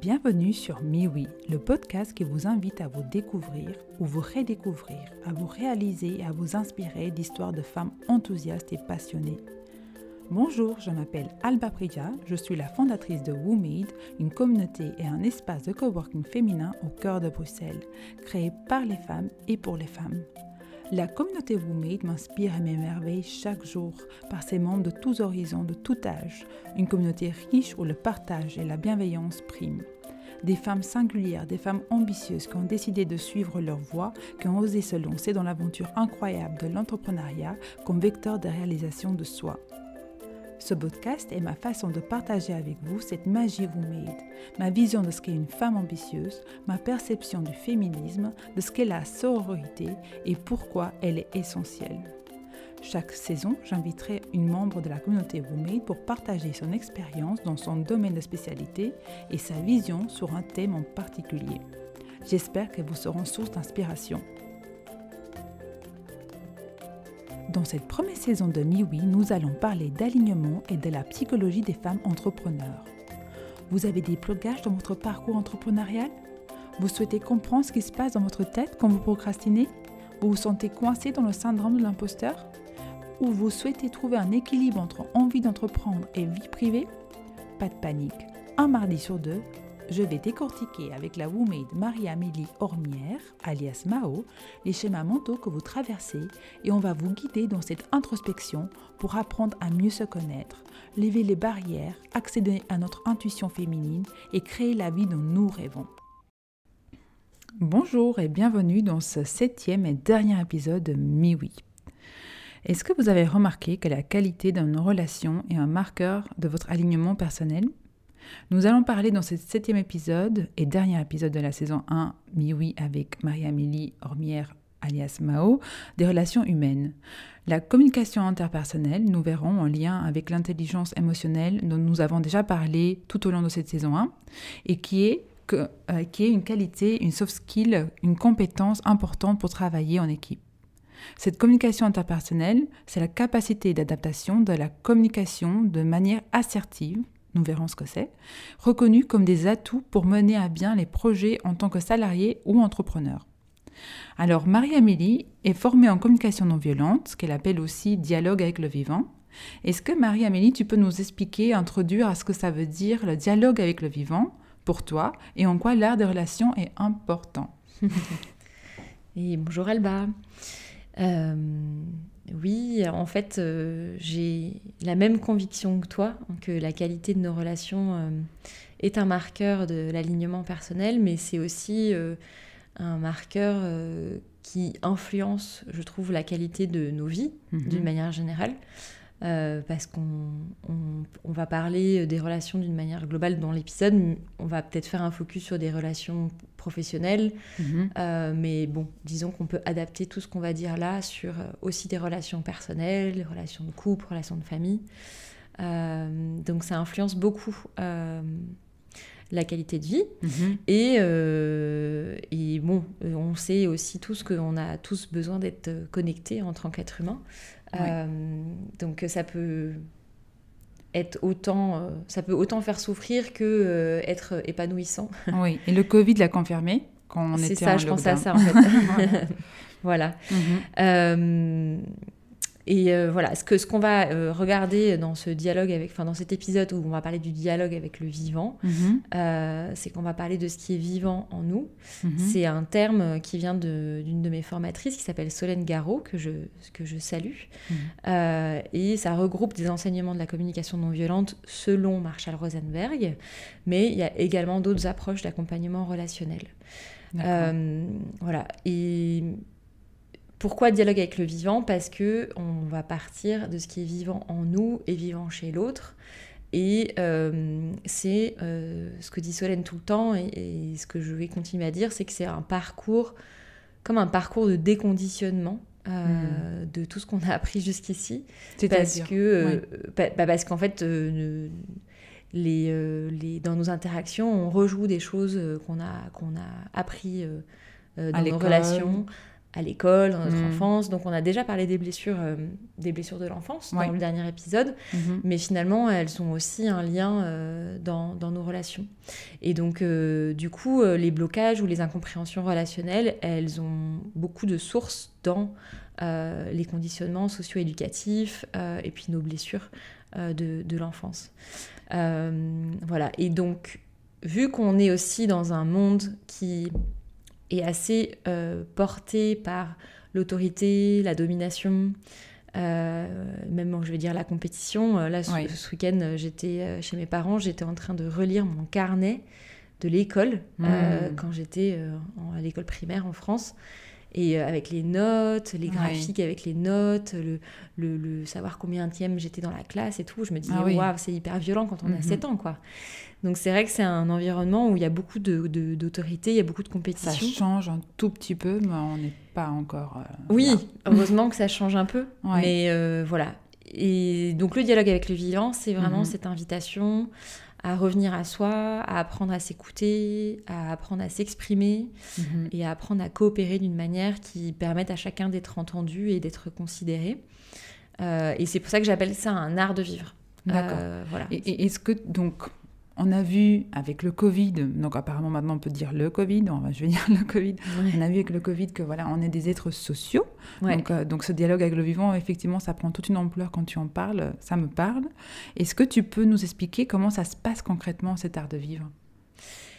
Bienvenue sur MiWi, le podcast qui vous invite à vous découvrir ou vous redécouvrir, à vous réaliser et à vous inspirer d'histoires de femmes enthousiastes et passionnées. Bonjour, je m'appelle Alba Priya, je suis la fondatrice de WooMade, une communauté et un espace de coworking féminin au cœur de Bruxelles, créé par les femmes et pour les femmes. La communauté WooMade m'inspire et m'émerveille chaque jour par ses membres de tous horizons, de tout âge. Une communauté riche où le partage et la bienveillance priment. Des femmes singulières, des femmes ambitieuses qui ont décidé de suivre leur voie, qui ont osé se lancer dans l'aventure incroyable de l'entrepreneuriat comme vecteur de réalisation de soi. Ce podcast est ma façon de partager avec vous cette magie WooMade, ma vision de ce qu'est une femme ambitieuse, ma perception du féminisme, de ce qu'est la sororité et pourquoi elle est essentielle. Chaque saison, j'inviterai une membre de la communauté WooMade pour partager son expérience dans son domaine de spécialité et sa vision sur un thème en particulier. J'espère qu'elles vous seront source d'inspiration. Dans cette première saison de MiWi, nous allons parler d'alignement et de la psychologie des femmes entrepreneurs. Vous avez des blocages dans votre parcours entrepreneurial? Vous souhaitez comprendre ce qui se passe dans votre tête quand vous procrastinez? Vous vous sentez coincé dans le syndrome de l'imposteur? Ou vous souhaitez trouver un équilibre entre envie d'entreprendre et vie privée? Pas de panique. Un mardi sur deux, je vais décortiquer avec la WooMade Marie-Amélie Ormière, alias Mao, les schémas mentaux que vous traversez et on va vous guider dans cette introspection pour apprendre à mieux se connaître, lever les barrières, accéder à notre intuition féminine et créer la vie dont nous rêvons. Bonjour et bienvenue dans ce septième et dernier épisode de MiWi. Est-ce que vous avez remarqué que la qualité d'une relation est un marqueur de votre alignement personnel? Nous allons parler dans ce septième épisode et dernier épisode de la saison 1, Miwi avec Marie-Amélie Ormière alias Mao, des relations humaines. La communication interpersonnelle, nous verrons en lien avec l'intelligence émotionnelle dont nous avons déjà parlé tout au long de cette saison 1 et qui est, euh, qui est une qualité, une soft skill, une compétence importante pour travailler en équipe. Cette communication interpersonnelle, c'est la capacité d'adaptation de la communication de manière assertive nous verrons ce que c'est, reconnus comme des atouts pour mener à bien les projets en tant que salarié ou entrepreneur. Alors, Marie-Amélie est formée en communication non violente, ce qu'elle appelle aussi dialogue avec le vivant. Est-ce que Marie-Amélie, tu peux nous expliquer, introduire à ce que ça veut dire le dialogue avec le vivant pour toi et en quoi l'art des relations est important? Et bonjour Alba. Euh, oui, en fait, euh, j'ai la même conviction que toi, que la qualité de nos relations euh, est un marqueur de l'alignement personnel, mais c'est aussi euh, un marqueur qui influence, je trouve, la qualité de nos vies mhm. d'une manière générale. Euh, parce qu'on on, va parler des relations d'une manière globale dans l'épisode. On va peut-être faire un focus sur des relations professionnelles, mhm. euh, mais bon, disons qu'on peut adapter tout ce qu'on va dire là sur euh, aussi des relations personnelles, des relations de couple, relations de famille. donc ça influence beaucoup la qualité de vie. Mhm. et, et, bon, on sait aussi tous qu'on a tous besoin d'être connectés en tant qu'être humain. Euh, donc ça peut être autant, euh, ça peut autant faire souffrir que euh, être épanouissant. Oui, et le Covid l'a confirmé quand on était C'est ça, je pense à ça en fait. voilà. Mhm. Et euh, voilà, ce qu'on ce qu'on va euh, regarder dans ce dialogue, avec, enfin dans cet épisode où on va parler du dialogue avec le vivant, mhm. euh, c'est qu'on va parler de ce qui est vivant en nous. Mhm. C'est un terme qui vient d'une de, mes formatrices qui s'appelle Solène Garot, que je, que je salue. Mhm. et ça regroupe des enseignements de la communication non violente selon Marshall Rosenberg, mais il y a également d'autres approches d'accompagnement relationnel. voilà. Et pourquoi dialogue avec le vivant? Parce que on va partir de ce qui est vivant en nous et vivant chez l'autre. Et euh, c'est euh, ce que dit Solène tout le temps et, ce que je vais continuer à dire, c'est que c'est un parcours, comme un parcours de déconditionnement euh, hmm. de tout ce qu'on a appris jusqu'ici. Parce que, bah, parce qu'en fait, les, les, dans nos interactions, on rejoue des choses qu'on a, qu'on a appris dans nos relations, à l'école, dans notre Mm. enfance. Donc on a déjà parlé des blessures, euh, des blessures de l'enfance Ouais. dans le dernier épisode, Mhm. mais finalement elles ont aussi un lien euh, dans, dans nos relations. Et donc euh, du coup, les blocages ou les incompréhensions relationnelles, elles ont beaucoup de sources dans les conditionnements socio-éducatifs et puis nos blessures de, de l'enfance. Voilà. Et donc, vu qu'on est aussi dans un monde qui est assez euh, porté par l'autorité, la domination, euh, même je vais dire la compétition. Euh, Là, ce, week-end, euh, j'étais chez mes parents, j'étais en train de relire mon carnet de l'école euh, Mm. quand j'étais à l'école primaire en France. Et avec les notes, les graphiques avec les notes, le, le, le savoir combien tième j'étais dans la classe et tout, je me disais, Ah oui. waouh, c'est hyper violent quand on a Mhm. 7 ans, quoi. Donc c'est vrai que c'est un environnement où il y a beaucoup de- de- d'autorité, il y a beaucoup de Ça compétition. change un tout petit peu, mais on n'est pas encore. euh, Oui, heureusement que ça change un peu. Ouais. Mais euh, voilà. Et donc le dialogue avec le vivant, c'est vraiment Mhm. cette invitation à revenir à soi, à apprendre à s'écouter, à apprendre à s'exprimer Mhm. et à apprendre à coopérer d'une manière qui permette à chacun d'être entendu et d'être considéré. Euh, et c'est pour ça que j'appelle ça un art de vivre. D'accord. Voilà. Et, et est-ce que donc on a vu avec le Covid, donc apparemment maintenant on peut dire le Covid, on va je vais dire le Covid. Ouais. On a vu avec le Covid que voilà, on est des êtres sociaux. Ouais. Donc, euh, donc ce dialogue avec le vivant, effectivement, ça prend toute une ampleur quand tu en parles. Ça me parle. Est-ce que tu peux nous expliquer comment ça se passe concrètement cet art de vivre?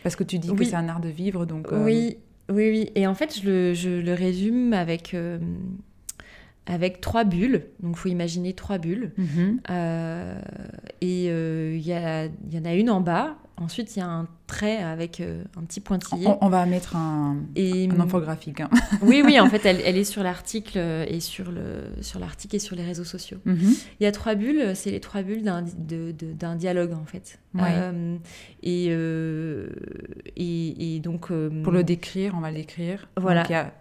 Parce que tu dis que c'est un art de vivre, donc. euh, Oui, oui, oui. Et en fait, je le, je le résume avec, euh, avec trois bulles. Donc, il faut imaginer trois bulles. mhm. Euh, et euh, il y, en a une en bas. Ensuite, il y a un trait avec euh, un petit pointillé. on, on va mettre un, et, un infographique. hein. oui, oui, en fait, elle, elle est sur l'article euh, et sur le sur l'article et sur les réseaux sociaux. Mhm. Il y a trois bulles, c'est les trois bulles d'un dialogue en fait. Ouais. Et, et, et donc Pour le décrire, on va l'écrire. Voilà. Donc, il y a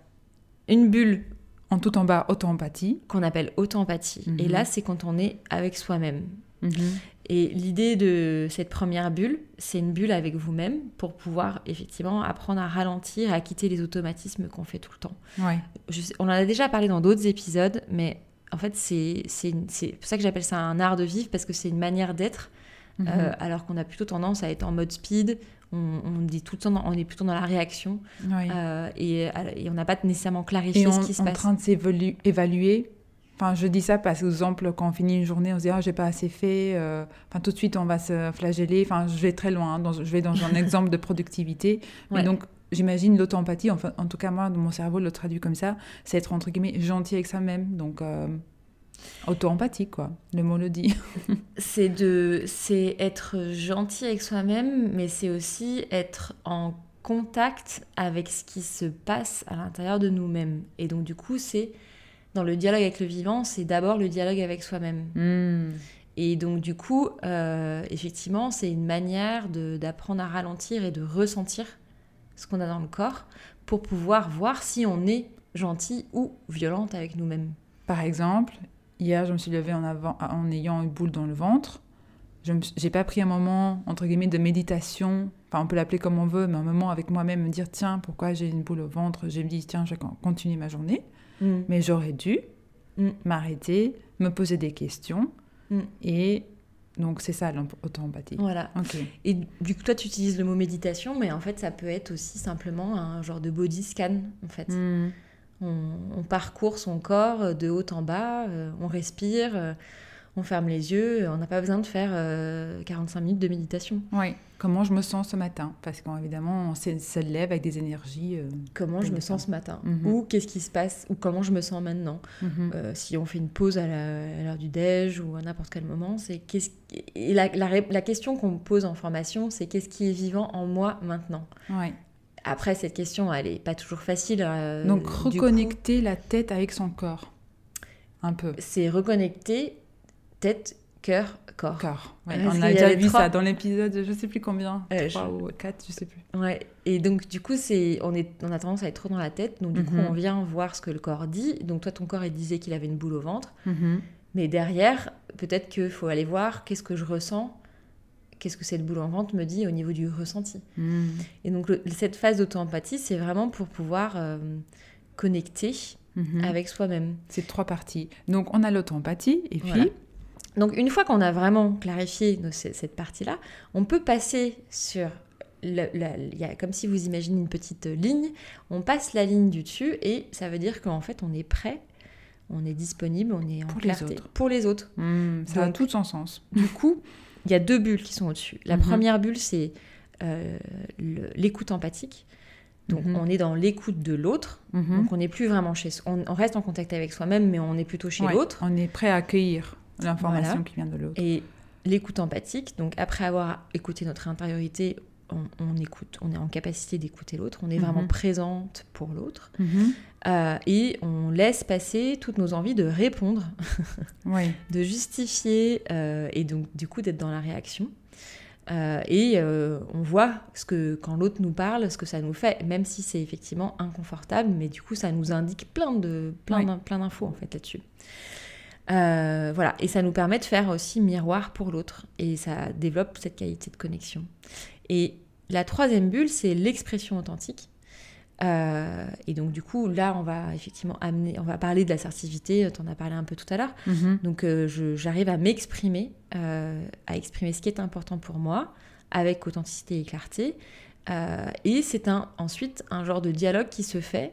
une bulle en tout en bas auto-empathie. qu'on appelle auto-empathie. Et Mhm. là, c'est quand on est avec soi-même. Mhm. Et l'idée de cette première bulle, c'est une bulle avec vous-même pour pouvoir effectivement apprendre à ralentir, à quitter les automatismes qu'on fait tout le temps. Ouais. Je sais- on en a déjà parlé dans d'autres épisodes, mais en fait, c'est pour ça que j'appelle ça un art de vivre, parce que c'est une manière d'être, Mhm. euh, alors qu'on a plutôt tendance à être en mode speed, on, on dit tout le temps, dans- on est plutôt dans la réaction, Ouais. euh, et, et on n'a pas nécessairement clarifié ce on qui se en passe. train de s'évaluer. Enfin, je dis ça parce exemple, quand on finit une journée, on se dit ah j'ai pas assez fait. euh, Enfin, tout de suite on va se flageller. Enfin, je vais très loin. hein, dans- je vais dans un exemple de productivité. Ouais. Et donc, j'imagine l'auto-empathie. Enfin, en tout cas moi, dans mon cerveau, le traduit comme ça, c'est être entre guillemets gentil avec soi-même. Donc euh, auto-empathie quoi. Le mot le dit. C'est de, c'est être gentil avec soi-même, mais c'est aussi être en contact avec ce qui se passe à l'intérieur de nous-mêmes. Et donc du coup, c'est dans le dialogue avec le vivant, c'est d'abord le dialogue avec soi-même. Hmm. Et donc du coup, euh, effectivement, c'est une manière d'apprendre à ralentir et de ressentir ce qu'on a dans le corps pour pouvoir voir si on est gentil ou violente avec nous-mêmes. Par exemple, hier, je me suis levée en, avant, en ayant une boule dans le ventre. Je n'ai pas pris un moment, entre guillemets, de méditation. Enfin, on peut l'appeler comme on veut, mais un moment avec moi-même, me dire, tiens, pourquoi j'ai une boule au ventre? J'ai me dit, tiens, je vais con- continuer ma journée. Mais j'aurais dû Mm. m'arrêter, me poser des questions. Mm. Et donc, c'est ça l'auto-empathie. Voilà. Et du coup, toi, tu utilises le mot méditation, mais en fait, ça peut être aussi simplement un genre de body scan, en fait. On, on parcourt son corps euh, de haut en bas, euh, on respire, euh, on ferme les yeux, on n'a pas besoin de faire euh, 45 minutes de méditation. Oui. Comment je me sens ce matin? Parce qu'évidemment, on se lève avec des énergies. euh, Comment je me sens ce matin? Mhm. Ou qu'est-ce qui se passe? Ou comment je me sens maintenant? Mhm. Euh, Si on fait une pause à l'heure du déj ou à n'importe quel moment, c'est qu'est-ce Et la, la ré- la question qu'on me pose en formation, c'est qu'est-ce qui est vivant en moi maintenant? Ouais. Après, cette question, elle n'est pas toujours facile. euh, Donc, coup, reconnecter la tête avec son corps. Un peu. c'est reconnecter tête, cœur, corps. Corps. Ouais, on a déjà vu ça dans l'épisode, je sais plus combien, Euh, trois je- ou quatre, je sais plus. Ouais. Et donc, du coup, c'est on, est, on a tendance à être trop dans la tête. Donc, du coup, Mhm. on vient voir ce que le corps dit. Donc, toi, ton corps, il disait qu'il avait une boule au ventre. Mhm. Mais derrière, peut-être qu'il faut aller voir qu'est-ce que je ressens, qu'est-ce que cette boule au ventre me dit au niveau du ressenti. Mhm. Et donc, le- cette phase d'auto-empathie, c'est vraiment pour pouvoir euh, connecté Mhm. avec soi-même. C'est trois parties. Donc, on a l'auto-empathie, et puis... Donc une fois qu'on a vraiment clarifié cette partie-là, on peut passer sur... le- y a, comme si vous imaginez une petite ligne, on passe la ligne du dessus et ça veut dire qu'en fait on est prêt, on est disponible, on est en Pour les clarté autres. pour les autres. Hmm, ça a Donc- tout son sens. Du coup, il y a deux bulles qui sont au-dessus. La Mhm. première bulle, c'est euh, l'écoute empathique. Donc Mhm. on est dans l'écoute de l'autre. Mhm. Donc on n'est plus vraiment chez soi. On, on reste en contact avec soi-même, mais on est plutôt chez Ouais, l'autre. On est prêt à accueillir l'information Voilà. qui vient de l'autre. Et l'écoute empathique, donc après avoir écouté notre intériorité, on, on écoute, on est en capacité d'écouter l'autre, on est vraiment présente pour l'autre. Euh, et on laisse passer toutes nos envies de répondre, Oui. de justifier, euh, et donc du coup d'être dans la réaction. Euh, et on voit ce que quand l'autre nous parle, ce que ça nous fait, même si c'est effectivement inconfortable, mais du coup ça nous indique plein de plein d'infos en fait là-dessus. Voilà, et ça nous permet de faire aussi miroir pour l'autre, et ça développe cette qualité de connexion. Et la troisième bulle, c'est l'expression authentique. Euh, et donc du coup, là, on va effectivement amener, on va parler de l'assertivité. Tu en as parlé un peu tout à l'heure. Mhm. Donc euh, j'arrive à m'exprimer, euh, à exprimer ce qui est important pour moi, avec authenticité et clarté. Euh, et c'est un, ensuite un genre de dialogue qui se fait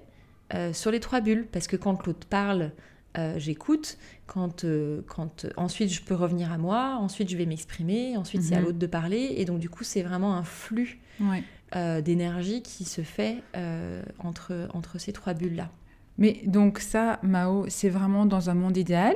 euh, sur les trois bulles, parce que quand l'autre parle, euh, j'écoute. Quand, euh, quand euh, ensuite je peux revenir à moi, ensuite je vais m'exprimer, ensuite c'est à Mhm. l'autre de parler, et donc du coup c'est vraiment un flux Ouais. Euh, d'énergie qui se fait euh, entre, entre ces trois bulles là. Mais donc ça, Mao, c'est vraiment dans un monde idéal?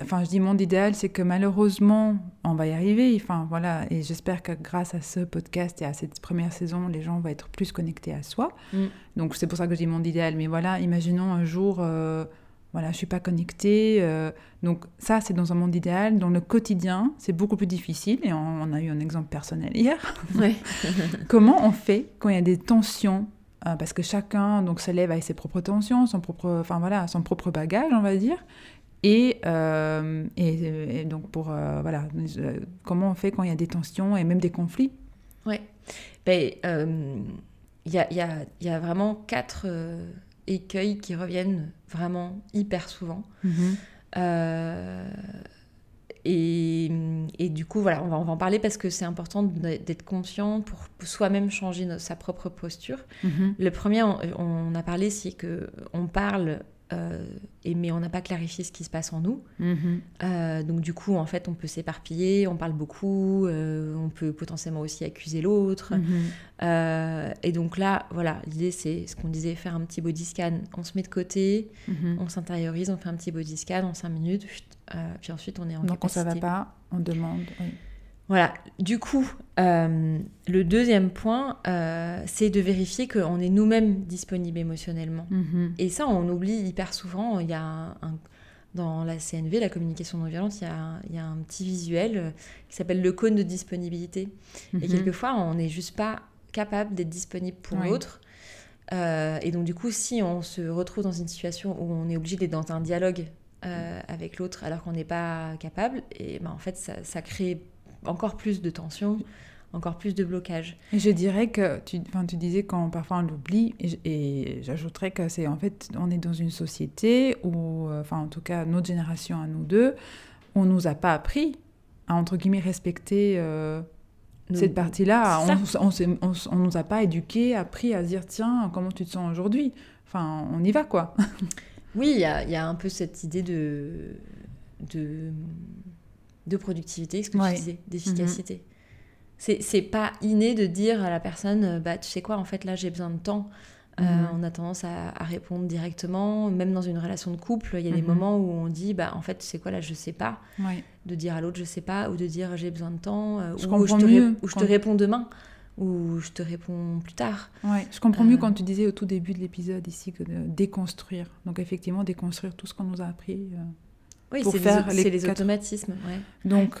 Enfin, je dis monde idéal, c'est que malheureusement, on va y arriver. Enfin, voilà. Et j'espère que grâce à ce podcast et à cette première saison, les gens vont être plus connectés à soi. Mm. Donc c'est pour ça que je dis monde idéal. Mais voilà, imaginons un jour, euh, voilà, je suis pas connectée. euh, donc ça, c'est dans un monde idéal. Dans le quotidien, c'est beaucoup plus difficile. Et on, on a eu un exemple personnel hier. Ouais. Comment on fait quand il y a des tensions euh, Parce que chacun donc se lève avec ses propres tensions, son propre, enfin voilà, son propre bagage, on va dire. Et, euh, et, et donc pour voilà, comment on fait quand il y a des tensions et même des conflits? Ouais. Ben, il y, a, il y a- y a vraiment quatre écueils qui reviennent vraiment hyper souvent. Euh, et, et du coup, voilà, on va, on va en parler parce que c'est important d'être conscient pour soi-même changer sa propre posture. Mhm. Le premier, on, on a parlé, c'est que on parle, euh, et, mais on n'a pas clarifié ce qui se passe en nous. Mhm. Euh, donc du coup, en fait, on peut s'éparpiller, on parle beaucoup, euh, on peut potentiellement aussi accuser l'autre. Mhm. Et donc là, voilà, l'idée c'est ce qu'on disait, faire un petit body scan. On se met de côté, Mhm. on s'intériorise, on fait un petit body scan en 5 minutes, puis ensuite on est en Donc quand ça va capacité. pas, on demande. oui. Voilà, du coup, euh, le deuxième point, euh, c'est de vérifier qu'on est nous-mêmes disponibles émotionnellement. Mhm. Et ça, on oublie hyper souvent. Il y a un, un- dans la CNV, la communication non violente, il y a, un- il y a un petit visuel euh, qui s'appelle le cône de disponibilité. Et Mhm. quelquefois, on n'est juste pas capable d'être disponible pour Oui. l'autre. Euh, et donc, du coup, si on se retrouve dans une situation où on est obligé d'être dans un dialogue avec l'autre alors qu'on n'est pas capable, et ben, en fait, ça, ça crée encore plus de tension, encore plus de blocage. Et je dirais que tu, tu disais quand parfois on l'oublie, et, j'ajouterais que c'est en fait, on est dans une société où, euh, enfin en tout cas notre génération à nous deux, on nous a pas appris à entre guillemets respecter euh, Nous- cette partie-là. On, on nous a pas éduqués, appris à se dire tiens comment tu te sens aujourd'hui? Enfin on y va quoi. Oui, il y a, il y a un peu cette idée de, de, de productivité, ce que Ouais. Mhm. tu disais, d'efficacité. C'est C'est pas inné de dire à la personne, euh, bah, tu sais quoi, en fait, là, j'ai besoin de temps. Euh, Mhm. on a tendance à, à répondre directement, même dans une relation de couple, il y a des Mhm. moments où on dit, bah, en fait, tu sais quoi, là, je sais pas, de dire à l'autre, je sais pas, ou de dire, j'ai besoin de temps, euh, Je ou je, te, ré- mieux ou je te réponds demain, ou je te réponds plus tard. Ouais, je comprends mieux quand tu disais au tout début de l'épisode ici que de déconstruire. Donc effectivement déconstruire tout ce qu'on nous a appris. Oui, Pour faire les c'est les automatismes. Ouais. Donc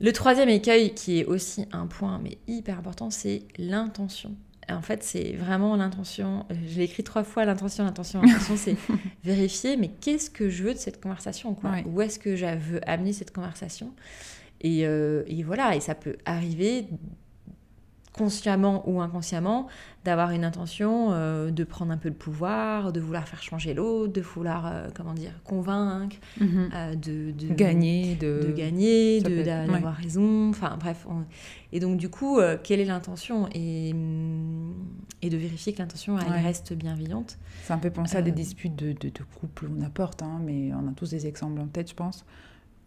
Le troisième écueil, qui est aussi un point, mais hyper important, c'est l'intention. En fait, c'est vraiment l'intention. euh, Je l'ai écrit trois fois, l'intention, l'intention, l'intention, c'est vérifier, mais qu'est-ce que je veux de cette conversation quoi? Ouais. Où est-ce que je veux amener cette conversation? Et, euh, et voilà, et ça peut arriver consciemment ou inconsciemment, d'avoir une intention euh, de prendre un peu le pouvoir, de vouloir faire changer l'autre, de vouloir, euh, comment dire, convaincre, Mhm. euh, de, de- Gagner, de... de gagner, d'avoir ouais. raison, enfin bref. on- Et donc du coup, quelle est l'intention? Et, hum, et de vérifier que l'intention, elle Ouais. reste bienveillante. Ça me fait penser à des disputes de, de, de couple, on apporte, hein, mais on a tous des exemples en tête, je pense,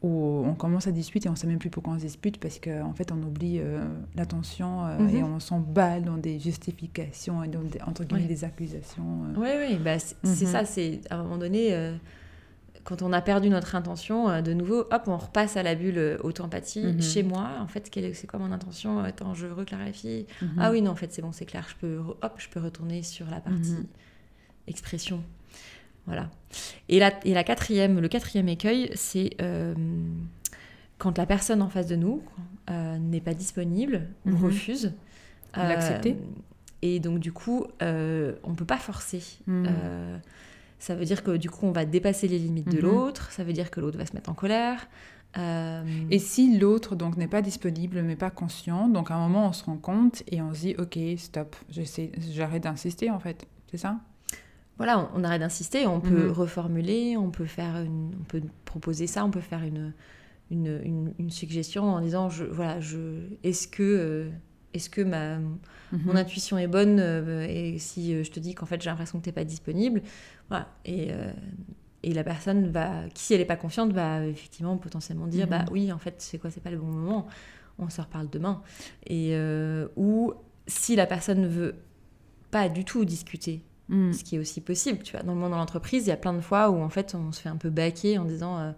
où on commence à discuter et on sait même plus pourquoi on se dispute parce qu'en fait on oublie euh, l'attention euh, Mhm. et on s'emballe dans des justifications et dans des, entre guillemets Ouais. des accusations. euh. Oui, oui, bah, c'est Mhm. ça, c'est à un moment donné, quand on a perdu notre intention, de nouveau, hop, on repasse à la bulle auto-empathie. Mhm. Chez moi, en fait, c'est quoi mon intention Attends, je reclarifie. Ah oui, non, en fait, c'est bon, c'est clair, je peux, hop, je peux retourner sur la partie expression. Voilà. Et la, et la quatrième, le quatrième écueil, c'est euh, quand la personne en face de nous euh, n'est pas disponible ou Mhm. refuse. euh, L'accepter. et donc, du coup, euh, on ne peut pas forcer. Mhm. Euh, ça veut dire que du coup, on va dépasser les limites de Mhm. l'autre. Ça veut dire que l'autre va se mettre en colère. Euh, Et si l'autre donc n'est pas disponible, mais pas conscient, donc à un moment on se rend compte et on se dit ok stop, j'arrête d'insister en fait, c'est ça? Voilà, on, on arrête d'insister. On peut Mhm. reformuler, on peut faire, une, on peut proposer ça, on peut faire une, une, une- une suggestion en disant, je, voilà, je, est-ce que, euh, est-ce que ma, mon Mhm. intuition est bonne euh, et si euh, je te dis qu'en fait j'ai l'impression que t'es pas disponible, voilà. Et, euh, et la personne va, si elle est pas confiante, va effectivement potentiellement dire, Mhm. bah oui, en fait c'est quoi, c'est pas le bon moment, on se reparle demain. Et ou si la personne ne veut pas du tout discuter, Mhm. ce qui est aussi possible, tu vois, dans le monde de l'entreprise, il y a plein de fois où en fait on se fait un peu baquer en disant, euh,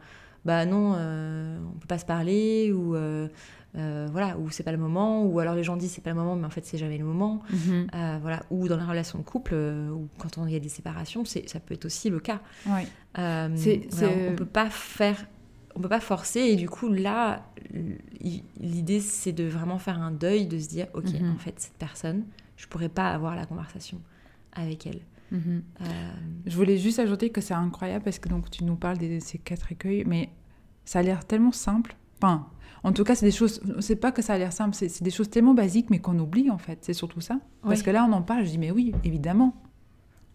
bah non, euh, on peut pas se parler ou euh, euh, voilà, ou c'est pas le moment, ou alors les gens disent c'est pas le moment, mais en fait c'est jamais le moment. Mhm. Euh, voilà, ou dans la relation de couple, ou quand il y a des séparations, c'est, ça peut être aussi le cas. Ouais. C'est- voilà, c'est- on, on peut pas faire, on peut pas forcer, et du coup là, l'idée c'est de vraiment faire un deuil, de se dire, ok, Mhm. en fait cette personne, je pourrais pas avoir la conversation avec elle. Mhm. Euh, Je voulais juste ajouter que c'est incroyable parce que donc tu nous parles de ces quatre écueils, mais ça a l'air tellement simple. Enfin, en tout cas, c'est des choses. C'est pas que ça a l'air simple, c'est des choses tellement basiques, mais qu'on oublie en fait. C'est surtout ça. Parce que là, on en parle, je dis mais oui, évidemment.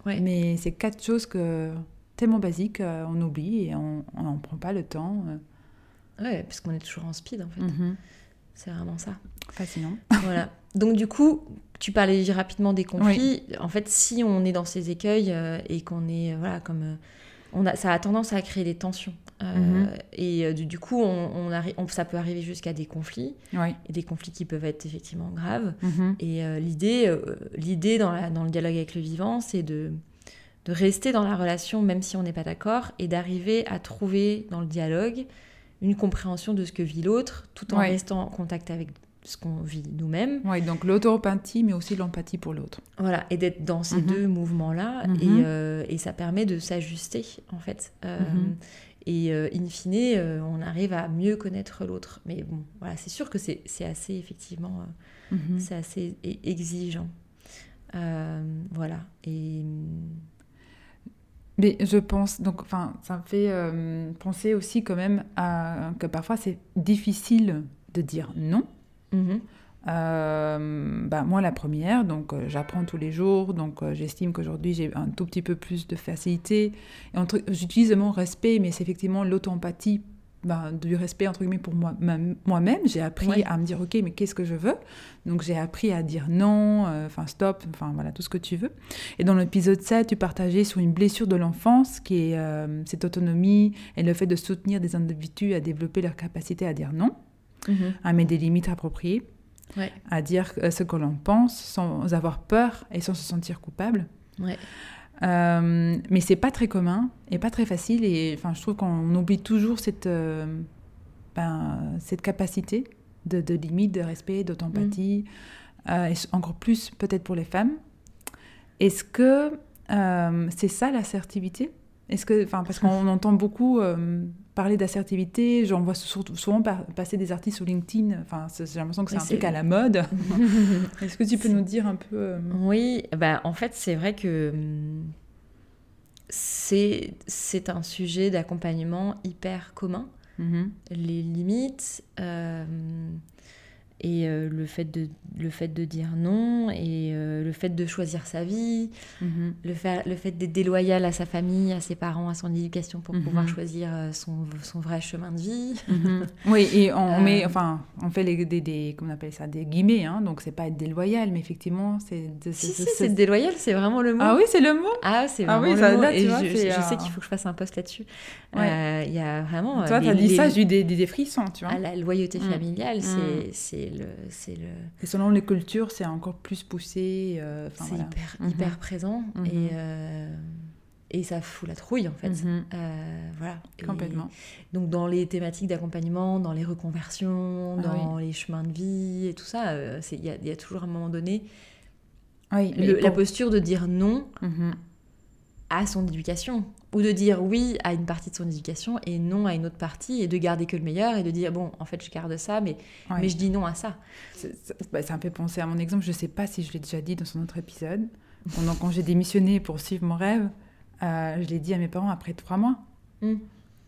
Ouais. Mais c'est quatre choses que tellement basiques, euh, on oublie et on n'en prend pas le temps. euh. ouais, parce qu'on est toujours en speed en fait. Mhm. C'est vraiment ça. Fascinant. voilà. Donc du coup, tu parlais rapidement des conflits. En fait, si on est dans ces écueils euh, et qu'on est euh, voilà comme euh, on a, ça a tendance à créer des tensions. Euh, Mhm. Et du, du coup, on, on ça peut arriver jusqu'à des conflits Oui. et des conflits qui peuvent être effectivement graves. Mhm. Et l'idée, l'idée dans, la- dans le dialogue avec le vivant, c'est de de rester dans la relation même si on n'est pas d'accord et d'arriver à trouver dans le dialogue une compréhension de ce que vit l'autre tout en Ouais. restant en contact avec ce qu'on vit nous-mêmes. Oui, donc l'auto-empathie, mais aussi l'empathie pour l'autre. Voilà, et d'être dans ces Mhm. deux mouvements-là, Mhm. et, euh, et ça permet de s'ajuster, en fait. Euh, Mhm. Et euh, in fine, on arrive à mieux connaître l'autre. Mais bon, voilà, c'est sûr que c'est assez, effectivement, c'est assez exigeant. Voilà. Et Mais je pense, donc, enfin, ça me fait euh, penser aussi quand même à, que parfois c'est difficile de dire non. Euh, bah, moi, la première, donc euh, j'apprends tous les jours, donc j'estime qu'aujourd'hui j'ai un tout petit peu plus de facilité. J'utilise le mot respect, mais c'est effectivement l'auto-empathie, bah, du respect entre guillemets pour moi- moi-même. J'ai appris Ouais. à me dire, ok, mais qu'est-ce que je veux? Donc j'ai appris à dire non, euh, enfin stop, enfin voilà, tout ce que tu veux. Et dans l'épisode 7, tu partageais sur une blessure de l'enfance, qui est euh, cette autonomie et le fait de soutenir des individus à développer leur capacité à dire non, Mhm. à mettre des limites appropriées Ouais. à dire euh, ce que l'on pense sans avoir peur et sans se sentir coupable. Ouais. Euh, mais c'est pas très commun et pas très facile et enfin je trouve qu'on oublie toujours cette euh, ben, cette capacité de, limite, de respect, d'autompathie, euh, encore plus peut-être pour les femmes. Est-ce que c'est ça l'assertivité? Est-ce que, enfin, parce qu'on entend beaucoup euh, parler d'assertivité, j'en vois surtout- souvent par- passer des artistes sur LinkedIn. Enfin, j'ai l'impression que c'est un truc à la mode. Est-ce que tu peux nous dire un peu euh, Oui, bah, en fait, c'est vrai que hum, c'est c'est un sujet d'accompagnement hyper commun. mhm, Les limites, euh, et euh, le, fait de, le fait de dire non, et euh, le fait de choisir sa vie, Mhm. le, fait, le fait d'être déloyal à sa famille, à ses parents, à son éducation pour Mhm. pouvoir choisir euh, son, son vrai chemin de vie. Mhm. Oui, et on Euh, met, enfin, on fait les, des, des, comment on appelle ça, des guillemets, hein, donc c'est pas être déloyal, mais effectivement, c'est... Si, si, c'est- déloyal, c'est vraiment le mot. Ah oui, c'est le mot Ah, c'est Ah oui, le ça, mot. là, tu et vois, je, sais qu'il faut que je fasse un post là-dessus. Ouais. Il y a vraiment... Toi, t'as dit les- ça, j'ai eu des, des, des frissons, tu vois. à la loyauté Mm. familiale, Mm. c'est c'est le... C'est le... Et selon les cultures, c'est encore plus poussé. euh, c'est voilà. hyper, Mhm. hyper présent Mhm. et, euh, et ça fout la trouille en fait. Mhm. Euh, voilà. Et Complètement. donc dans les thématiques d'accompagnement, dans les reconversions, Ah dans les chemins de vie et tout ça, il y, y a toujours à un moment donné Oui, la posture de dire non. À son éducation ou de dire oui à une partie de son éducation et non à une autre partie et de garder que le meilleur et de dire bon en fait je garde ça mais, mais je dis non à ça. C'est- c'est- bah, ça me fait penser à mon exemple. Je sais pas si je l'ai déjà dit dans un autre épisode. Pendant quand j'ai démissionné pour suivre mon rêve, euh, je l'ai dit à mes parents après trois mois. Mm.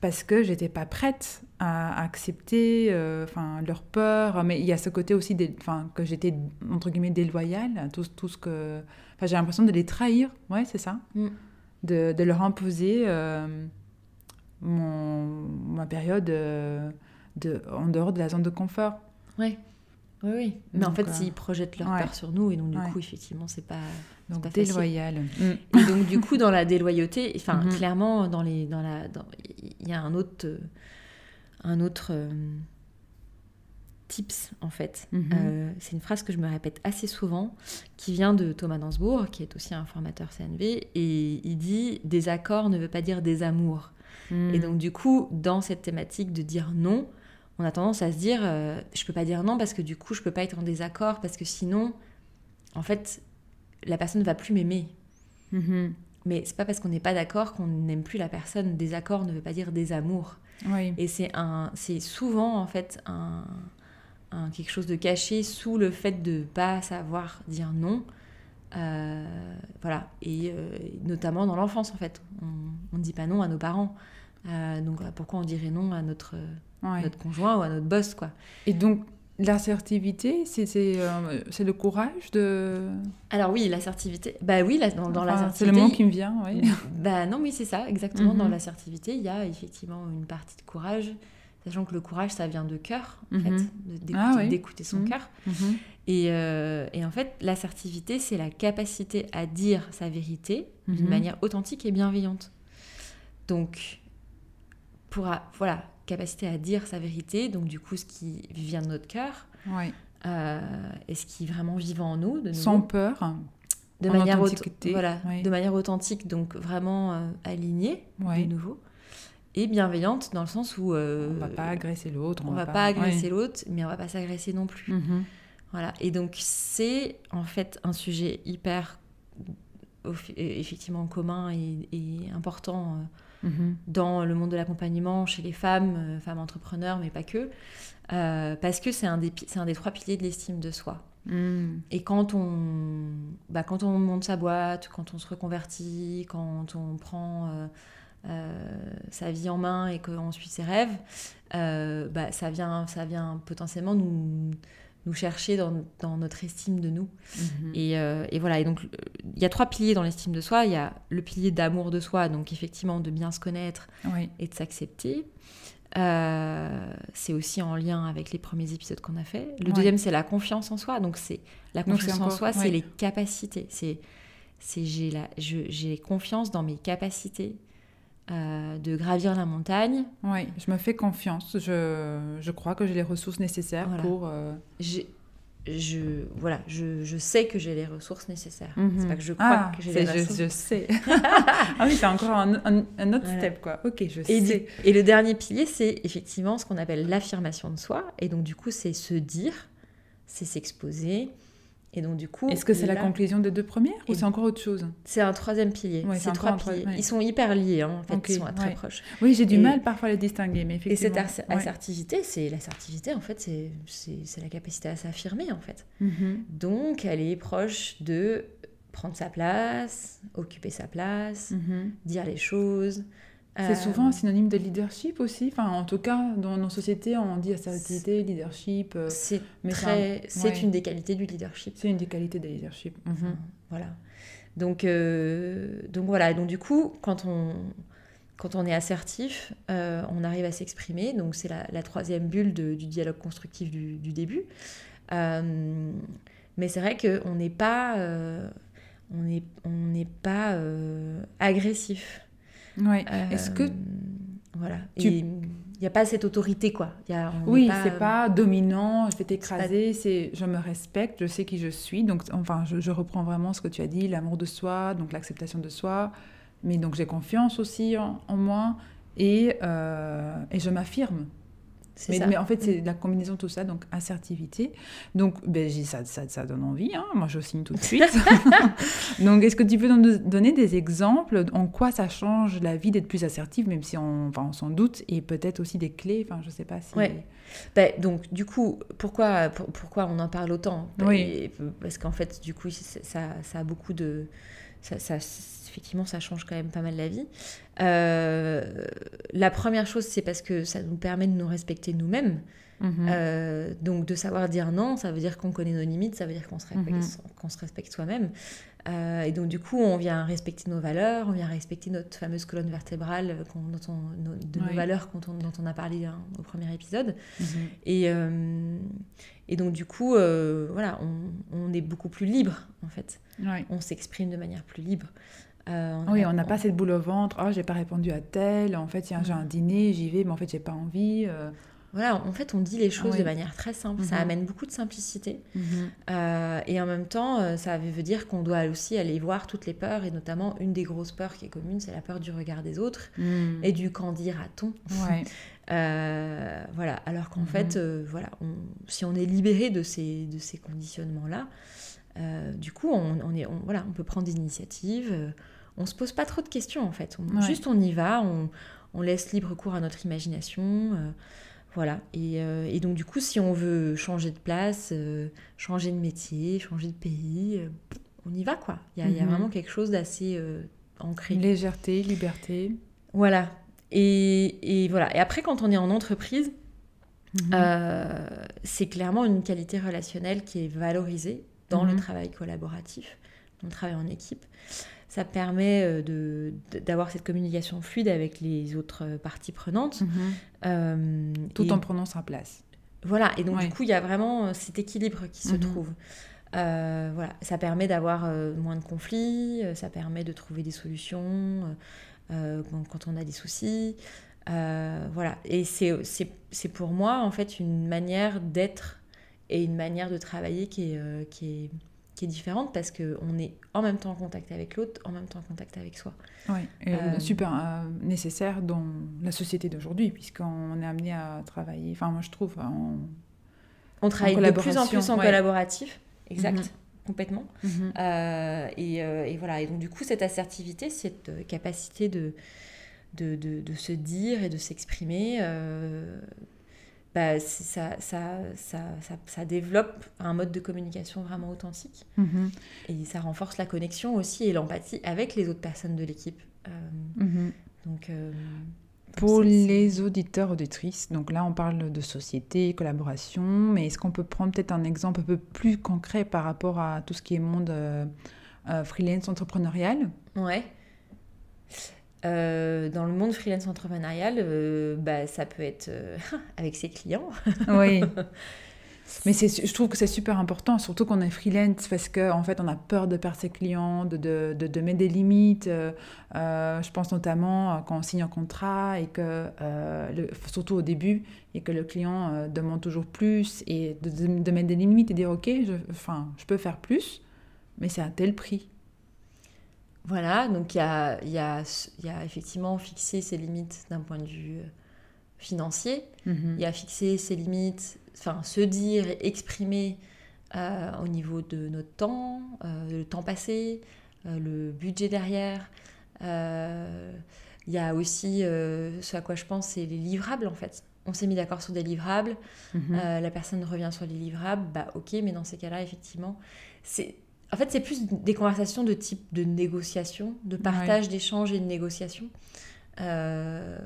Parce que j'étais pas prête à accepter euh, enfin leur peur. Mais il y a ce côté aussi des- que j'étais entre guillemets déloyale. Tout, tout ce que. Enfin, j'ai l'impression de les trahir. Ouais, c'est ça. Mm. De, de leur imposer euh, mon, ma période euh, de, en dehors de la zone de confort. Ouais. Oui, oui. Mais en fait, euh, s'ils projettent leur ouais. peur sur nous, et donc du Ouais. coup, effectivement, c'est pas. Donc pas facile. déloyale. Et donc, du coup, dans la déloyauté, enfin, Mhm. clairement, dans les, dans la, dans- il y a un autre, un autre euh, tips en fait. Mhm. Euh, c'est une phrase que je me répète assez souvent, qui vient de Thomas Dansbourg, qui est aussi un formateur CNV, et il dit désaccord ne veut pas dire désamour. Mm. Et donc, du coup, dans cette thématique de dire non, on a tendance à se dire euh, je peux pas dire non parce que du coup, je peux pas être en désaccord parce que sinon, en fait, la personne ne va plus m'aimer. Mhm. Mais c'est pas parce qu'on n'est pas d'accord qu'on n'aime plus la personne. Désaccord ne veut pas dire désamour. Oui. Et c'est un, c'est souvent en fait un, un- quelque chose de caché sous le fait de pas savoir dire non. Euh, voilà. Et euh, notamment dans l'enfance en fait, on ne dit pas non à nos parents. Euh, donc pourquoi on dirait non à notre, Ouais. notre conjoint ou à notre boss quoi Et donc, l'assertivité, c'est c'est, le courage de... Alors oui, l'assertivité. Bah oui, la- dans, dans Enfin, l'assertivité. c'est le mot qui me vient, oui. Bah non, oui, c'est ça, exactement. Mhm. Dans l'assertivité, il y a effectivement une partie de courage, sachant que le courage, ça vient de cœur, en Mhm. fait, d'écouter, Ah oui. d'écouter son Mhm. cœur. Mhm. Et, euh, et en fait, l'assertivité, c'est la capacité à dire sa vérité d'une manière authentique et bienveillante. Donc, pour, a- voilà, capacité à dire sa vérité, donc du coup, ce qui vient de notre cœur, euh, et ce qui est vraiment vivant en nous, de Sans peur. de manière, voilà, oui. de manière authentique, donc vraiment euh, alignée, de nouveau, et bienveillante dans le sens où euh, On va pas agresser l'autre. on va pas agresser l'autre, mais on va pas s'agresser non plus. Mhm. Voilà. Et donc c'est en fait un sujet hyper au- effectivement commun et, et important euh, Mhm. dans le monde de l'accompagnement chez les femmes, euh, femmes entrepreneurs, mais pas que, euh, parce que c'est un, des c'est un des trois piliers de l'estime de soi. Mm. Et quand on, bah, quand on monte sa boîte, quand on se reconvertit, quand on prend euh, euh, sa vie en main et qu'on suit ses rêves, euh, bah, ça, vient, ça vient potentiellement nous, nous chercher dans, dans notre estime de nous. Mhm. Et, euh, et voilà, et donc euh, il y a trois piliers dans l'estime de soi. Il y a le pilier d'amour de soi, donc effectivement de bien se connaître Oui. et de s'accepter. Euh, c'est aussi en lien avec les premiers épisodes qu'on a fait. Le Ouais. deuxième, c'est la confiance en soi. Donc, c'est la confiance en soi, c'est les capacités. C'est, c'est j'ai la, je- j'ai confiance dans mes capacités euh, de gravir la montagne. Oui, je me fais confiance. Je, je crois que j'ai les ressources nécessaires Voilà. pour. euh, je, voilà, je, je sais que j'ai les ressources nécessaires. Mhm. C'est pas que je crois Ah, que j'ai les ressources. je sais. ah oui, c'est encore un, un- un autre Voilà. step, quoi. Ok, je Et, sais. du- et le dernier pilier, c'est effectivement ce qu'on appelle l'affirmation de soi. Et donc, du coup, c'est se dire, c'est s'exposer. Et donc, du coup. Est-ce que c'est la conclusion des deux premières ou c'est encore autre chose? C'est un troisième pilier. Ouais, c'est trois piliers. ouais. Ils sont hyper liés, hein, en fait, ils sont très ouais. proches. Oui, j'ai du Et- mal parfois à les distinguer, mais Et cette assertivité, c'est l'assertivité, en fait, c'est la capacité à s'affirmer, en fait. Mhm. Donc, elle est proche de prendre sa place, occuper sa place, Mhm. dire les choses, C'est souvent synonyme de leadership aussi. Enfin, en tout cas, dans nos sociétés, on dit assertivité, leadership. C'est très... c'est une des qualités du leadership. C'est une des qualités du leadership. Mhm. Voilà. Donc, donc voilà. Donc du coup, quand on quand on est assertif, euh, on arrive à s'exprimer. Donc c'est la, troisième bulle du dialogue constructif du, début. Euh, mais c'est vrai qu'on n'est pas, euh, on n'est on pas agressif. Ouais. Est-ce que voilà. Il n'y a pas cette autorité, quoi. Y a, oui, c'est pas dominant, je vais t'écraser, c'est je me respecte, je sais qui je suis. Donc, enfin, je, je reprends vraiment ce que tu as dit, l'amour de soi, donc l'acceptation de soi, mais donc j'ai confiance aussi en, moi et, euh, et je m'affirme. Mais, mais, en fait, c'est la combinaison de tout ça, donc assertivité. Donc, ben, ça, ça, ça, donne envie, hein. moi je signe tout de suite. donc, est-ce que tu peux nous donner des exemples en quoi ça change la vie d'être plus assertive, même si on, enfin, on s'en doute, et peut-être aussi des clés, enfin je sais pas si... Ouais. Ben, donc, du coup, pourquoi, pourquoi on en parle autant? Oui. Parce qu'en fait, du coup, ça, ça a beaucoup de... Ça, ça, effectivement, ça change quand même pas mal la vie. Euh, la première chose, c'est parce que ça nous permet de nous respecter nous-mêmes. Mhm. Euh, donc de savoir dire non, ça veut dire qu'on connaît nos limites, ça veut dire qu'on se respecte, mhm. se respecte soi-même. Euh, et donc du coup, on vient respecter nos valeurs, on vient respecter notre fameuse colonne vertébrale dont de nos valeurs dont on, a parlé hein, au premier épisode. Mhm. Et, et donc du coup, voilà, on, est beaucoup plus libre en fait. On s'exprime de manière plus libre. Euh, oui, on n'a pas cette boule au ventre. Oh, j'ai pas répondu à tel. En fait, j'ai un dîner, j'y vais, mais en fait, j'ai pas envie. Euh. Voilà, en fait, on dit les choses de manière très simple. Ça mhm. amène beaucoup de simplicité. Mhm. Euh, et en même temps, ça veut dire qu'on doit aussi aller voir toutes les peurs, et notamment une des grosses peurs qui est commune, c'est la peur du regard des autres mhm. et du qu'en dira-t-on. voilà, alors qu'en fait, voilà, si on est libéré de ces, de ces conditionnements-là, du coup, on, on est, voilà, on peut prendre des initiatives on se pose pas trop de questions en fait. Juste on y va, on, laisse libre cours à notre imagination. Euh, voilà. Euh, et, donc du coup, si on veut changer de place, euh, changer de métier, changer de pays, on y va quoi. Il y, a, mhm. vraiment quelque chose d'assez ancré. Légèreté, liberté. Voilà. Et, voilà. Et après, quand on est en entreprise, mhm. c'est clairement une qualité relationnelle qui est valorisée dans le mhm. travail collaboratif, dans le travail en équipe ça permet euh, d'avoir cette communication fluide avec les autres euh, parties prenantes. Mhm. Euh, Tout en prenant sa place. Voilà, et donc du coup, il y a vraiment cet équilibre qui se mhm. trouve. voilà, ça permet d'avoir moins de conflits, ça permet de trouver des solutions quand, on a des soucis. voilà, et c'est pour moi en fait une manière d'être et une manière de travailler qui est, qui est qui est différente parce qu'on est en même temps en contact avec l'autre, en même temps en contact avec soi. Oui, et euh, super euh, nécessaire dans la société d'aujourd'hui, puisqu'on est amené à travailler, enfin moi je trouve, en, on travaille de plus en plus en collaboratif, exact. Mhm. Complètement. Mhm. Euh, et, et, voilà. Et donc, du coup, cette assertivité, cette capacité de, de, de, de se dire et de s'exprimer, bah, ça, ça, ça, ça, développe un mode de communication vraiment authentique. Mhm. Et ça renforce la connexion aussi et l'empathie avec les autres personnes de l'équipe. Euh, mhm. Donc. Euh, pour les auditeurs, auditrices, donc là on parle de société, collaboration, mais est-ce qu'on peut prendre peut-être un exemple un peu plus concret par rapport à tout ce qui est monde euh, freelance entrepreneurial? Ouais. Euh, dans le monde freelance entrepreneurial, euh, bah, ça peut être euh, avec ses clients. oui. Mais je trouve que c'est super important, surtout qu'on est freelance, parce qu'en en fait, on a peur de perdre ses clients, de, de, de, mettre des limites. je pense notamment quand on signe un contrat, et que, le, surtout au début, et que le client demande toujours plus, et de, de, mettre des limites et dire, OK, je, enfin, je peux faire plus, mais c'est à tel prix. Voilà, donc il y a, y, a, y a, effectivement fixé ses limites d'un point de vue euh, financier. Mhm. Il y a fixé ses limites, enfin se dire, exprimer euh, au niveau de notre temps, euh, le temps passé, le budget derrière. Il y a aussi ce à quoi je pense, c'est les livrables en fait. On s'est mis d'accord sur des livrables, mhm. la personne revient sur les livrables, bah ok, mais dans ces cas-là, effectivement, c'est en fait, c'est plus des conversations de type de négociation, de partage, d'échange et de négociation. euh,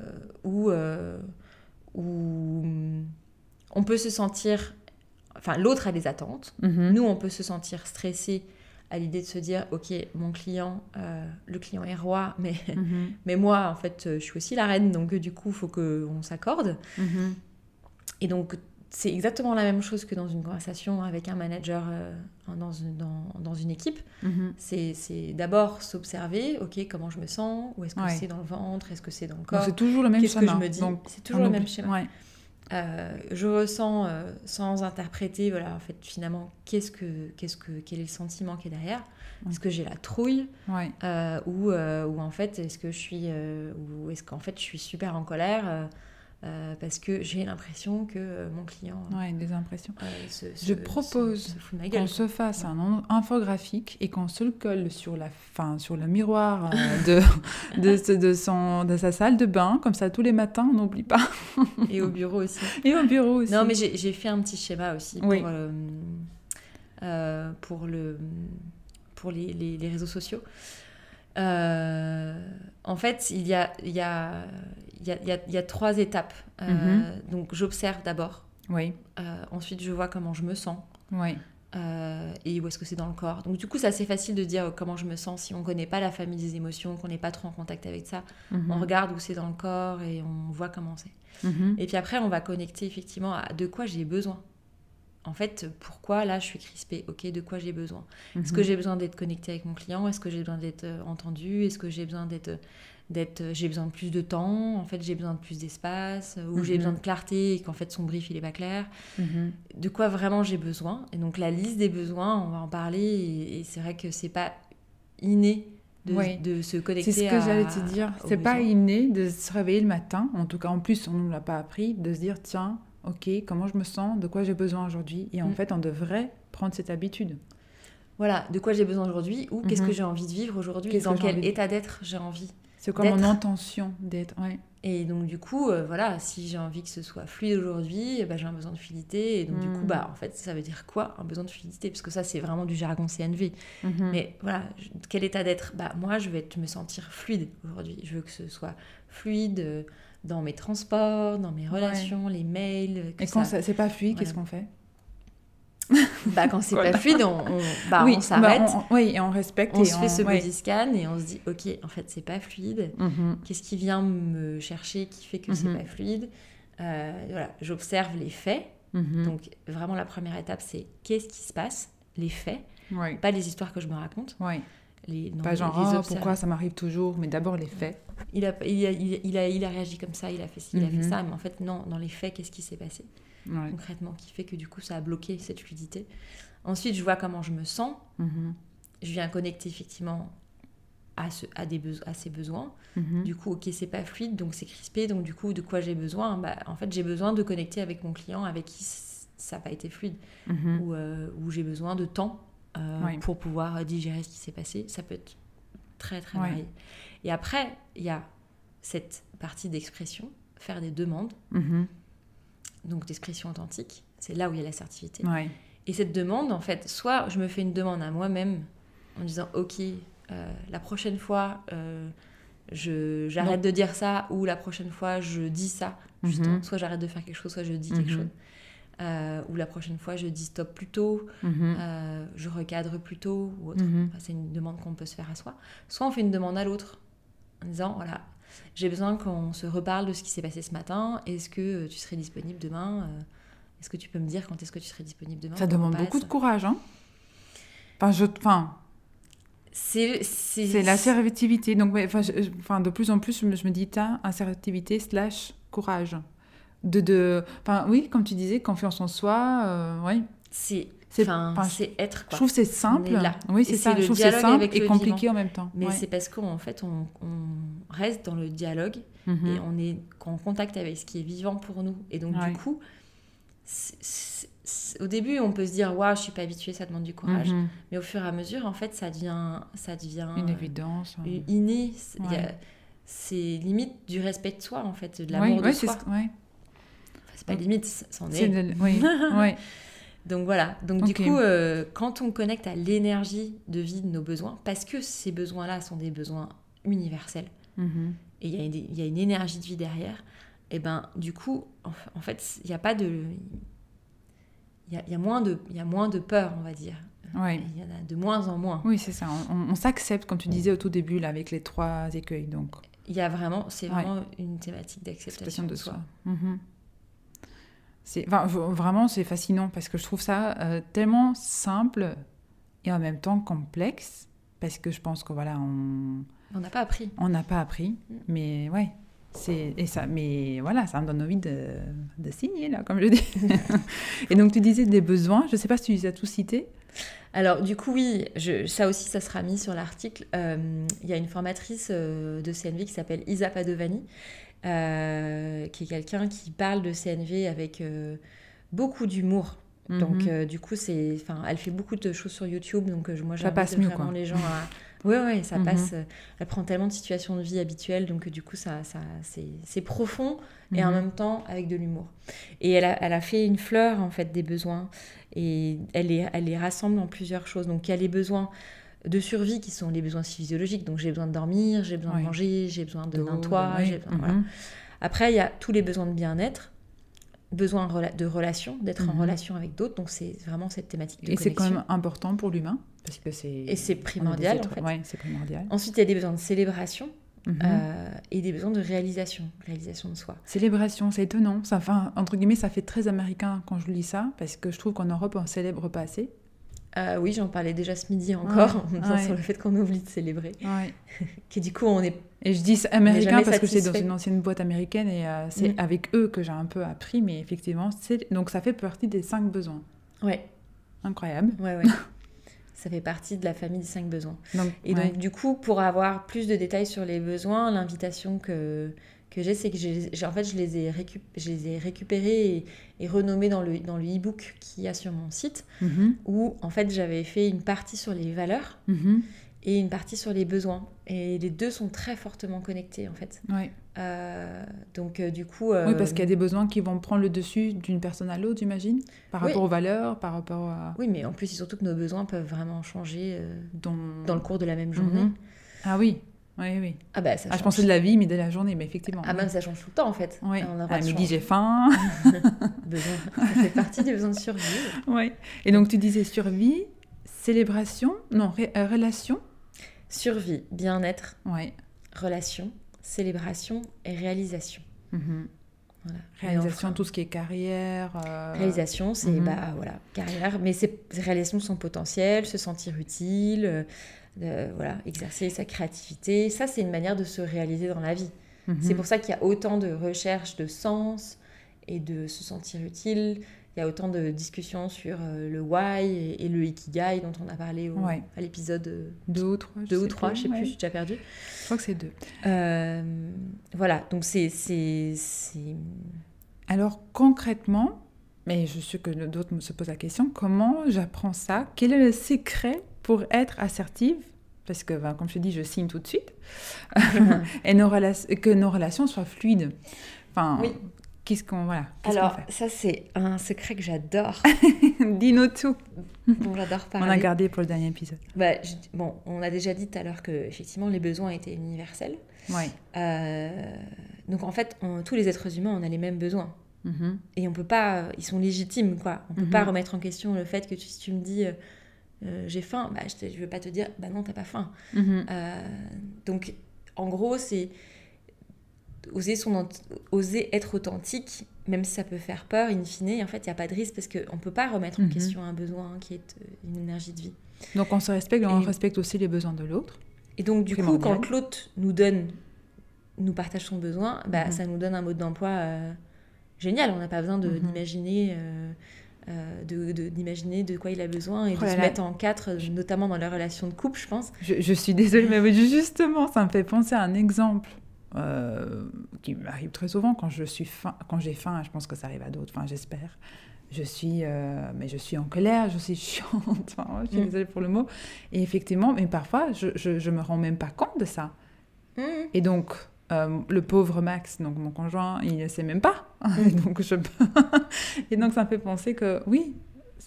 où, euh, où on peut se sentir, enfin l'autre a des attentes, Mhm. nous on peut se sentir stressé à l'idée de se dire ok mon client, euh, le client est roi, mais, Mhm. mais moi en fait je suis aussi la reine, donc du coup il faut qu'on s'accorde. Mhm. Et donc, c'est exactement la même chose que dans une conversation avec un manager euh, dans, une, dans, dans une équipe. Mhm. C'est c'est d'abord s'observer, ok, comment je me sens, où est-ce que Ouais. c'est dans le ventre, est-ce que c'est dans le corps, c'est toujours le même qu'est-ce que schéma. je me dis. C'est toujours le même oublie- schéma. Ouais. Euh, je ressens euh, sans interpréter, voilà, en fait, finalement, qu'est-ce que, qu'est-ce que, quel est le sentiment qui est derrière Est-ce que j'ai la trouille Ouais. ou, ou en fait, est-ce que je suis, ou est-ce qu'en fait, je suis super en colère euh, parce que j'ai l'impression que euh, mon client Ouais, des impressions. euh, se, Je se- propose se, se fout de ma Qu'on se fasse un en- infographique et qu'on se le colle sur, la, fin, sur le miroir euh, de, de, de, son, de sa salle de bain, comme ça tous les matins, on n'oublie pas. Et au bureau aussi. Et au bureau aussi. Non, mais j'ai fait un petit schéma aussi pour, Oui. euh, euh, pour, le, pour les, les- les réseaux sociaux. En fait, il y a, il y, a, il y, a, y y trois étapes. Euh, Donc, j'observe d'abord. Oui, Euh, ensuite, je vois comment je me sens. oui. euh, et où est-ce que c'est dans le corps. Donc, du coup, c'est assez facile de dire comment je me sens si on ne connaît pas la famille des émotions, qu'on n'est pas trop en contact avec ça. Mhm. On regarde où c'est dans le corps et on voit comment c'est. Mhm. Et puis après, on va connecter effectivement à de quoi j'ai besoin. En fait, pourquoi là je suis crispée? Ok, de quoi j'ai besoin? Est-ce que Mhm. j'ai besoin d'être connectée avec mon client? Est-ce que j'ai besoin d'être entendue? Est-ce que j'ai besoin d'être d'être j'ai besoin de plus de temps en fait j'ai besoin de plus d'espace ou j'ai Mhm. besoin de clarté et qu'en fait son brief il est pas clair Mhm. de quoi vraiment j'ai besoin? Et donc la liste des besoins on va en parler et, et c'est vrai que c'est pas inné de, Oui. de se connecter C'est ce que j'allais te dire. C'est pas inné de se réveiller le matin, en tout cas en plus on ne nous l'a pas appris, de se dire tiens, ok, comment je me sens, de quoi j'ai besoin aujourd'hui? Et en Mm. fait, on devrait prendre cette habitude. Voilà, de quoi j'ai besoin aujourd'hui ou qu'est-ce Mhm. que j'ai envie de vivre aujourd'hui, dans que quel état d'être j'ai envie? C'est mon D'être. intention d'être ouais. Et donc du coup, euh, voilà, si j'ai envie que ce soit fluide aujourd'hui, eh ben, j'ai un besoin de fluidité. Et donc du coup, Mhm. bah en fait, ça veut dire quoi un besoin de fluidité? Parce que ça, c'est vraiment du jargon CNV. Mhm. Mais voilà, quel état d'être? Bah moi, je vais me sentir fluide aujourd'hui. Je veux que ce soit fluide euh, dans mes transports, dans mes relations, les mails. Que Et quand ça- ça- c'est pas fluide, Voilà. qu'est-ce qu'on fait? Bah quand c'est Voilà. pas fluide, on, on- bah, oui, on s'arrête. bah, on- oui, et on respecte. on et se fait ce ouais. body scan et on se dit ok en fait c'est pas fluide Mhm. qu'est-ce qui vient me chercher qui fait que c'est Mhm. pas fluide? Euh, voilà j'observe les faits Mhm. donc vraiment la première étape c'est qu'est-ce qui se passe? Les faits pas les histoires que je me raconte Ouais. les non, Pas genre, les observer. pourquoi ça m'arrive toujours, mais d'abord les faits. il a, il, a, il, a, il a- réagi comme ça il a fait ci il a fait ça mais en fait non dans les faits qu'est-ce qui s'est passé? Ouais. concrètement qui fait que du coup ça a bloqué cette fluidité ensuite je vois comment je me sens Mhm. je viens connecter effectivement à, ce, à, des à ces besoins Mhm. Du coup, ok, c'est pas fluide, donc c'est crispé. Donc, du coup, de quoi j'ai besoin? Bah, En fait, j'ai besoin de connecter avec mon client avec qui ça n'a pas été fluide. Mhm. Ou euh, où j'ai besoin de temps euh, Oui. pour pouvoir digérer ce qui s'est passé. Ça peut être très, très Ouais. varié. Et après, il y a cette partie d'expression, faire des demandes, Mhm. Donc d'expression authentique. C'est là où il y a l'assertivité. Ouais. Et cette demande, en fait, soit je me fais une demande à moi-même en disant Ok, euh, la prochaine fois, euh, je, j'arrête de dire ça, ou la prochaine fois, je dis ça. Justement. Mhm. Soit j'arrête de faire quelque chose, soit je dis quelque Mhm. chose. Euh, ou la prochaine fois, je dis stop plus tôt, Mhm. je recadre plus tôt, ou autre. Enfin, c'est une demande qu'on peut se faire à soi. Soit on fait une demande à l'autre en disant Voilà, j'ai besoin qu'on se reparle de ce qui s'est passé ce matin. Est-ce que euh, tu serais disponible demain Euh, Est-ce que tu peux me dire quand est-ce que tu serais disponible demain Ça demande beaucoup de courage, hein Enfin, je, enfin, C'est l'assertivité. Donc, ouais, enfin, je- je- enfin, de plus en plus, je me, je me dis, tiens, assertivité slash courage. De, de, enfin, oui, comme tu disais, confiance en soi, euh, oui. c'est C'est- enfin, enfin, c'est être Je trouve que c'est simple. Là. Oui, c'est c'est ça. Je trouve c'est simple et compliqué en même temps. Mais Ouais. c'est parce qu'en fait on, on reste dans le dialogue Mhm. et on est en contact avec ce qui est vivant pour nous. Et donc Ouais. du coup, c'est- c'est- c'est- au début on peut se dire waouh je suis pas habituée, ça demande du courage. Mhm. Mais au fur et à mesure en fait ça devient ça devient Une évidence. une- inné. C'est- Ouais. C'est limite du respect de soi en fait, de l'amour de ouais, c'est soi. ce- ouais. Enfin, c'est pas limite, c'en C'est est. oui. Donc voilà, donc du coup, euh, quand on connecte à l'énergie de vie de nos besoins, parce que ces besoins-là sont des besoins universels, Mhm. et il y, a une- il y a une énergie de vie derrière, et ben du coup, en, en fait, il n'y a pas de. Il y a, il y a moins de, y a moins de peur, on va dire. Ouais. Il y en a de moins en moins. Oui, c'est ça. On, s'accepte, comme tu disais au tout début, là, avec les trois écueils. Donc, Il y a vraiment, c'est Ouais. vraiment une thématique d'acceptation acceptation de soi. Mhm. C'est, enfin, v- vraiment, c'est fascinant parce que je trouve ça euh, tellement simple et en même temps complexe parce que je pense que voilà, on On n'a pas appris. on n'a pas appris, Mm. mais ouais. C'est, et ça, mais voilà, ça me donne envie de, de signer, là, comme je dis. et donc, tu disais des besoins, je ne sais pas si tu les as tous cités. Alors, du coup, oui, je- ça aussi, ça sera mis sur l'article. Euh, Il y a une formatrice euh, de CNV qui s'appelle Isa Padovani, euh, qui est quelqu'un qui parle de CNV avec euh, beaucoup d'humour. Donc, Mhm. euh, du coup, c'est, enfin, elle fait beaucoup de choses sur YouTube. Donc, moi, Ça j'invite vraiment quoi. les gens à. Oui, oui, ça Mhm. passe. Elle prend tellement de situations de vie habituelles, donc du coup, ça, ça, c'est, c'est profond et en Mhm. même temps avec de l'humour. Et elle a, elle a fait une fleur en fait des besoins et elle les, elle les rassemble en plusieurs choses. Donc il y a les besoins de survie qui sont les besoins physiologiques. Donc j'ai besoin de dormir, j'ai besoin Oui. de manger, j'ai besoin d'un toit. voilà. Mhm. Après il y a tous les besoins de bien-être, besoin de relation, d'être en Mhm. relation avec d'autres. Donc c'est vraiment cette thématique de Et c'est quand même important pour l'humain parce que c'est. Et c'est primordial, en fait. Oui, c'est primordial. Ensuite il y a des besoins de célébration Mhm. euh, et des besoins de réalisation, réalisation de soi. Célébration, c'est étonnant. Ça, enfin, entre guillemets, ça fait très américain quand je lis ça, parce que je trouve qu'en Europe, on célèbre pas assez. Euh, oui, j'en parlais déjà ce midi encore, en disant ouais. sur le fait qu'on oublie de célébrer. Ouais. Du coup, on est Et je dis américain parce que c'est dans une ancienne boîte américaine et euh, c'est Mm. avec eux que j'ai un peu appris, mais effectivement, c'est donc ça fait partie des cinq besoins. Ouais, Incroyable. ouais, ouais. ça fait partie de la famille des cinq besoins. Donc, Et donc, du coup, pour avoir plus de détails sur les besoins, l'invitation que, que j'ai, c'est que j'ai, en fait, je les ai, récup- je les ai récupérés et, et renommés dans le, dans le e-book qu'il y a sur mon site, Mhm. où, en fait, j'avais fait une partie sur les valeurs Mhm. et une partie sur les besoins. Et les deux sont très fortement connectés, en fait. Ouais. Euh, donc, euh, du coup... euh, Oui, parce qu'il y a des besoins qui vont prendre le dessus d'une personne à l'autre, j'imagine, par Oui. rapport aux valeurs, par rapport à. Oui, mais en plus, c'est surtout que nos besoins peuvent vraiment changer euh, Dans, dans le cours de la même journée. Mhm. Ah oui, oui, oui. Ah bah, ça Ah, je pensais de la vie, mais de la journée, mais effectivement. Ah, oui. même ça change tout le temps, en fait. Oui. On a À midi, j'ai faim. Besoin. Ça fait partie des besoins de survie. ouais. Et donc, tu disais survie, célébration, non, ré- euh, relation. Survie, bien-être, Ouais. relation, célébration et réalisation. Mhm. Voilà. Réalisation, enfin, tout ce qui est carrière. euh, Réalisation, c'est Mhm. bah voilà carrière, mais c'est réalisation de son potentiel, se sentir utile, voilà exercer sa créativité. Ça, c'est une manière de se réaliser dans la vie. mhm. C'est pour ça qu'il y a autant de recherches de sens et de se sentir utile. Il y a autant de discussions sur euh, le why et, et le ikigai dont on a parlé au- Ouais. à l'épisode euh, Deux ou trois. je 2 ou sais 3, je sais ouais. plus, j'ai déjà perdu. Je crois que c'est deux. Euh, voilà, donc c'est... Alors, concrètement, mais je suis que d'autres me se posent la question, comment j'apprends ça? Quel est le secret pour être assertive Parce que, ben, comme je te dis, je signe tout de suite. et nos que nos relations soient fluides. Enfin, Oui. qu'est-ce qu'on voilà, Alors, ça c'est un secret que j'adore, Dis-nous tout. dont j'adore On parler. a gardé pour le dernier épisode. Bah, je- bon, on a déjà dit tout à l'heure que effectivement les besoins étaient universels. Ouais. Euh, donc en fait, on- tous les êtres humains, on a les mêmes besoins. Mhm. Et on peut pas, ils sont légitimes, quoi. On peut pas remettre en question le fait que tu- si tu me dis euh, j'ai faim, bah, je, je vais pas te dire bah non, t'as pas faim. Mhm. Euh, donc en gros, c'est oser, son, oser être authentique, même si ça peut faire peur, in fine, en fait, il n'y a pas de risque parce qu'on ne peut pas remettre en Mhm. question un besoin qui est euh, une énergie de vie. Donc, on se respecte, on respecte aussi les besoins de l'autre. Et donc, du coup, quand l'autre nous donne, nous partage son besoin, bah, Mhm. ça nous donne un mode d'emploi euh, génial. On n'a pas besoin de- Mhm. D'imaginer euh, de, de- d'imaginer de quoi il a besoin et Oh de se là. mettre en quatre, notamment dans la relation de couple, je pense. Je, je suis désolée, mais justement, ça me fait penser à un exemple euh, qui m'arrive très souvent quand je suis faim, quand j'ai faim. Je pense que ça arrive à d'autres. Enfin, j'espère. Je suis, euh, mais je suis en colère, je suis chiante. Enfin, je suis Mm. désolée pour le mot. Et effectivement, mais parfois, je, je, je me rends même pas compte de ça. Mhm. Et donc, euh, le pauvre Max, donc mon conjoint, il ne sait même pas. Et donc, je... et donc, ça me fait penser que oui,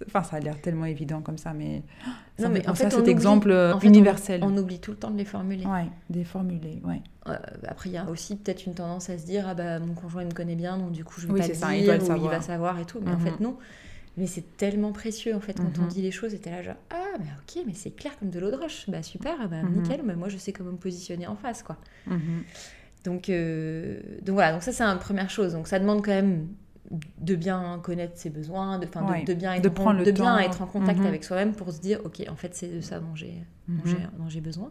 Enfin, ça a l'air tellement évident comme ça, mais. Non, mais en fait, cet on oublie- exemple euh, en fait, on- universel. On, oublie tout le temps de les formuler. Ouais, des formulés, ouais. Euh, après, il y a aussi peut-être une tendance à se dire ah bah mon conjoint il me connaît bien, donc du coup je vais Oui, pas le ça, dire, il doit le ou il va savoir et tout. Mais en Mhm. fait non. Mais c'est tellement précieux en fait quand on Mhm. dit les choses. Et t'es là genre ah bah ok mais c'est clair comme de l'eau de roche. Bah super, bah Mhm. nickel. Mais moi je sais comment me positionner en face quoi. Donc, euh, donc voilà, donc ça c'est une première chose. Donc ça demande quand même de bien connaître ses besoins, de, de- bien être, de en, prendre le de bien temps. être en contact Mhm. avec soi-même pour se dire ok en fait c'est de ça dont j'ai dont j'ai besoin.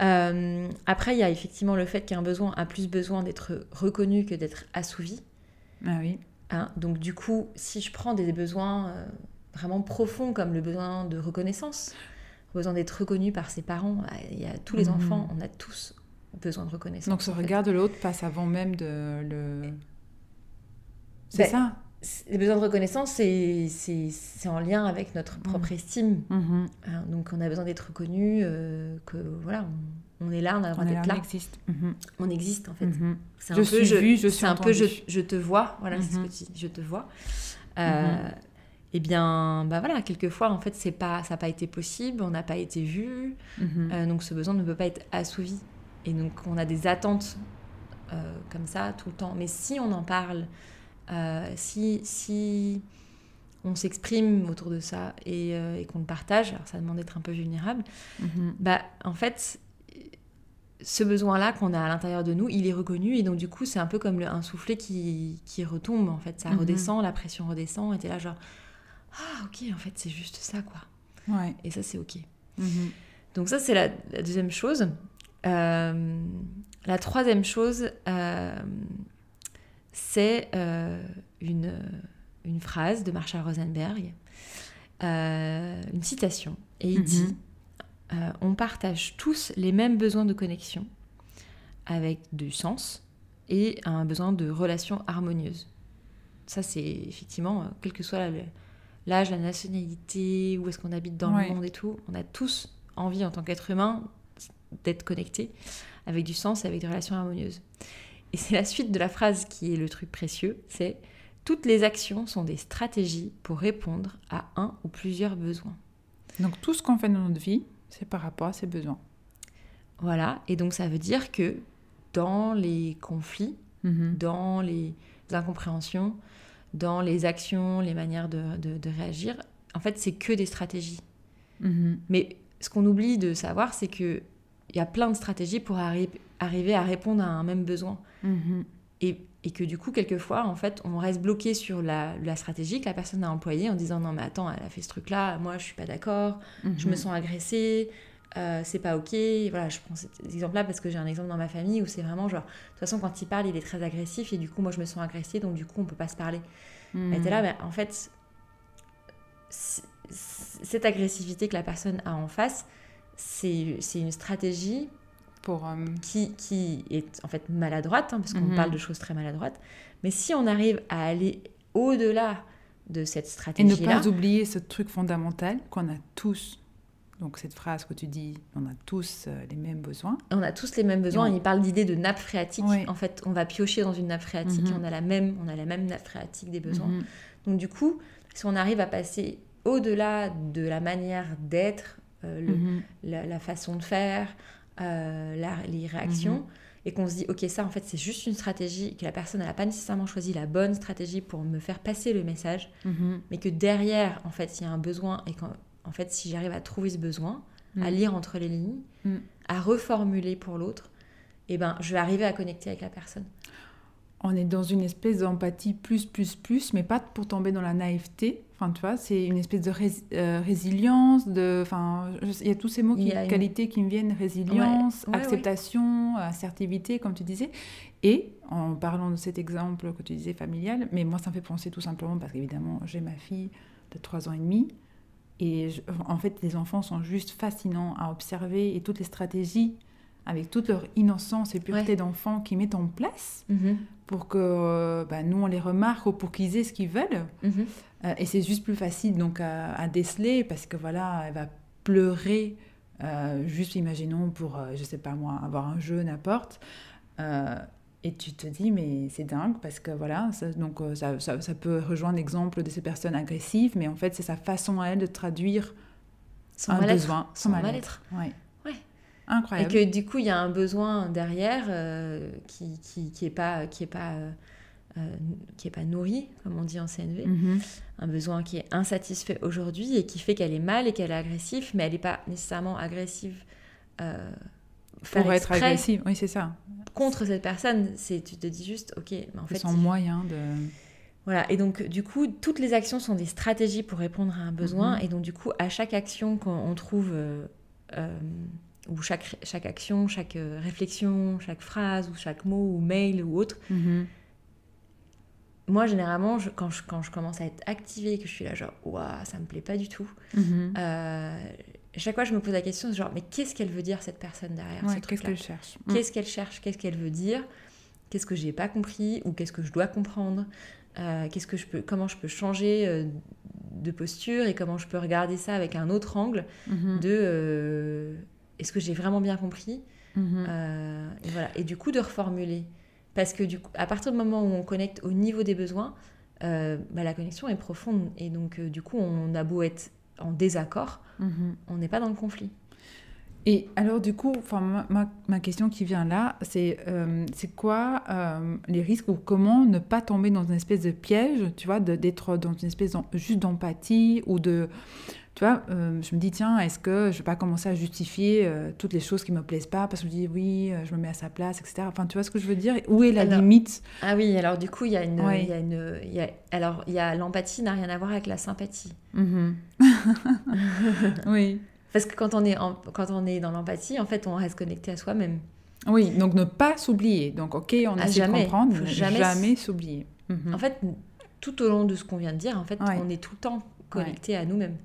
Euh, après il y a effectivement le fait qu'un besoin a plus besoin d'être reconnu que d'être assouvi. Ah oui. hein. Donc du coup si je prends des besoins euh, vraiment profonds comme le besoin de reconnaissance, le besoin d'être reconnu par ses parents, bah, il y a tous les Mhm. enfants, on a tous besoin de reconnaissance. Donc ce en fait. regard de l'autre passe avant même de le. C'est Ben, ça. Les besoins de reconnaissance, c'est- en lien avec notre propre estime. Mhm. hein. Donc, on a besoin d'être reconnu, euh, que voilà, on, on est là, on a le droit d'être là, on existe. Mhm. on existe en fait. Mhm. C'est Je un suis peu, je, vue, je c'est suis un peu, je, je te vois, voilà, c'est ce Mhm. que tu dis, je te vois. Euh, Eh bien, bah voilà, quelquefois, en fait, c'est pas, ça n'a pas été possible, on n'a pas été vu, euh, donc ce besoin ne peut pas être assouvi. Et donc, on a des attentes euh, comme ça tout le temps. Mais si on en parle, euh, si, si on s'exprime autour de ça et, euh, et qu'on le partage, alors ça demande d'être un peu vulnérable, Mhm. bah en fait, ce besoin-là qu'on a à l'intérieur de nous, il est reconnu et donc du coup, c'est un peu comme le, un soufflet qui, qui retombe en fait. Ça Mhm. redescend, la pression redescend et t'es là genre, ah ok, en fait, c'est juste ça quoi. Ouais. Et ça, c'est ok. Mhm. Donc ça, c'est la, la deuxième chose. Euh, la troisième chose, euh, c'est euh, une, une phrase de Marshall Rosenberg, une citation. Et il Mhm. dit, on partage tous les mêmes besoins de connexion avec du sens et un besoin de relation harmonieuse. Ça, c'est effectivement, quel que soit l'âge, la nationalité, où est-ce qu'on habite dans Ouais. le monde et tout, on a tous envie en tant qu'être humain d'être connecté avec du sens et avec des relations harmonieuses. Et c'est la suite de la phrase qui est le truc précieux, c'est toutes les actions sont des stratégies pour répondre à un ou plusieurs besoins. Donc tout ce qu'on fait dans notre vie, c'est par rapport à ses besoins. Voilà, et donc ça veut dire que dans les conflits, Mhm. dans les incompréhensions, dans les actions, les manières de, de- de réagir, en fait, c'est que des stratégies. Mhm. Mais ce qu'on oublie de savoir, c'est que il y a plein de stratégies pour arri- arriver à répondre à un même besoin. Mhm. Et, et que du coup, quelquefois, en fait, on reste bloqué sur la, la stratégie que la personne a employée en disant non, mais attends, elle a fait ce truc-là, moi je suis pas d'accord, je me Mhm. sens agressée, euh, c'est pas ok. Voilà, je prends cet exemple-là parce que j'ai un exemple dans ma famille où c'est vraiment genre, de toute façon, quand il parle, il est très agressif et du coup, moi je me sens agressée, donc du coup, on peut pas se parler. Mhm. Et t'es là, mais en fait, cette agressivité que la personne a en face, c'est une stratégie Pour, euh, qui, qui est en fait maladroite, hein, parce qu'on Mhm. parle de choses très maladroites. Mais si on arrive à aller au-delà de cette Et ne stratégie-là, pas oublier ce truc fondamental qu'on a tous. Donc cette phrase que tu dis, on a tous euh, les mêmes besoins. on a tous les mêmes besoins. On- Il parle d'idée de nappe phréatique. En fait, on va piocher dans une nappe phréatique et Mhm. on a la même, on a la même nappe phréatique des besoins. Mhm. Donc du coup, si on arrive à passer au-delà de la manière d'être, euh, le- Mhm. la, la façon de faire, euh, la- les réactions, Mhm. et qu'on se dit, ok, ça en fait c'est juste une stratégie, que la personne n'a pas nécessairement choisi la bonne stratégie pour me faire passer le message, Mhm. mais que derrière, en fait, il y a un besoin, et qu'en en fait, si j'arrive à trouver ce besoin, à lire entre les lignes, à reformuler pour l'autre, et ben, je vais arriver à connecter avec la personne. On est dans une espèce d'empathie plus, plus, plus, mais pas pour tomber dans la naïveté. Enfin, tu vois, c'est une espèce de rés- euh, résilience, de... Enfin, il y a tous ces mots, qui, une- qualités qui me viennent, résilience, Ouais, ouais, acceptation, assertivité, comme tu disais. Et, en parlant de cet exemple que tu disais familial, mais moi, ça me fait penser tout simplement, parce qu'évidemment, j'ai ma fille de 3 ans et demi, et je- en fait, les enfants sont juste fascinants à observer, et toutes les stratégies, avec toute leur innocence et pureté Ouais. d'enfant qu'ils mettent en place, pour que euh, bah, nous on les remarque ou pour qu'ils aient ce qu'ils veulent. Mhm. Euh, et c'est juste plus facile donc à, à déceler parce que voilà, elle va pleurer, euh, juste imaginons pour, euh, je sais pas moi, avoir un jeu, n'importe. Et tu te dis, mais c'est dingue parce que voilà, ça, donc ça, ça, ça peut rejoindre l'exemple de ces personnes agressives, mais en fait, c'est sa façon à elle de traduire Son un besoin, Son mal-être. Ouais. Et que du coup, il y a un besoin derrière euh, qui, qui, qui est pas qui est pas euh, euh, qui est pas nourri, comme on dit en CNV. Mhm. Un besoin qui est insatisfait aujourd'hui et qui fait qu'elle est mal et qu'elle est agressive, mais elle n'est pas nécessairement agressive. euh, Pour être agressive, oui, c'est ça. contre cette personne, c'est tu te dis juste, ok, mais en fait, il- moyen de. Voilà, et donc du coup, toutes les actions sont des stratégies pour répondre à un besoin. Mhm. Et donc du coup, à chaque action qu'on on trouve, euh, euh, ou chaque, chaque action, chaque euh, réflexion, chaque phrase, ou chaque mot, ou mail, ou autre, Mhm. moi généralement, je- quand, je, quand je commence à être activée, que je suis là genre, waouh, ça me plaît pas du tout, euh, chaque fois je me pose la question, genre, mais qu'est-ce qu'elle veut dire cette personne derrière Ouais, ce Qu'est-ce qu'elle cherche? Mm. Qu'est-ce qu'elle cherche? Qu'est-ce qu'elle veut dire? Qu'est-ce que j'ai pas compris? Ou qu'est-ce que je dois comprendre? Euh, Qu'est-ce que je peux Comment je peux changer euh, de posture? Et comment je peux regarder ça avec un autre angle? Mhm. de euh, est-ce que j'ai vraiment bien compris Mhm. Euh, et voilà et du coup de reformuler parce que du coup à partir du moment où on connecte au niveau des besoins euh, bah, la connexion est profonde et donc euh, du coup on a beau être en désaccord Mhm. on n'est pas dans le conflit Et alors, du coup, ma, ma- ma question qui vient là, c'est euh, c'est quoi euh, les risques ou comment ne pas tomber dans une espèce de piège, tu vois, d'être dans une espèce juste d'empathie ou de. Tu vois, euh, je me dis, tiens, est-ce que je vais pas commencer à justifier euh, toutes les choses qui me plaisent pas parce que je me dis, oui, euh, je me mets à sa place, etc. Enfin, tu vois ce que je veux dire? Où est la Alors, limite? Ah oui, alors du coup, il y a une, Ouais. y a une, y a- alors il y a l'empathie n'a rien à voir avec la sympathie. Mhm. Oui. Parce que quand on est, en- quand on est dans l'empathie, en fait, on reste connecté à soi-même. Oui, donc ne pas s'oublier. Donc, ok, on Ah, essaie jamais. de comprendre, mais jamais s'oublier. En fait, tout au long de ce qu'on vient de dire, en fait, Ouais. on est tout le temps connecté à nous-mêmes.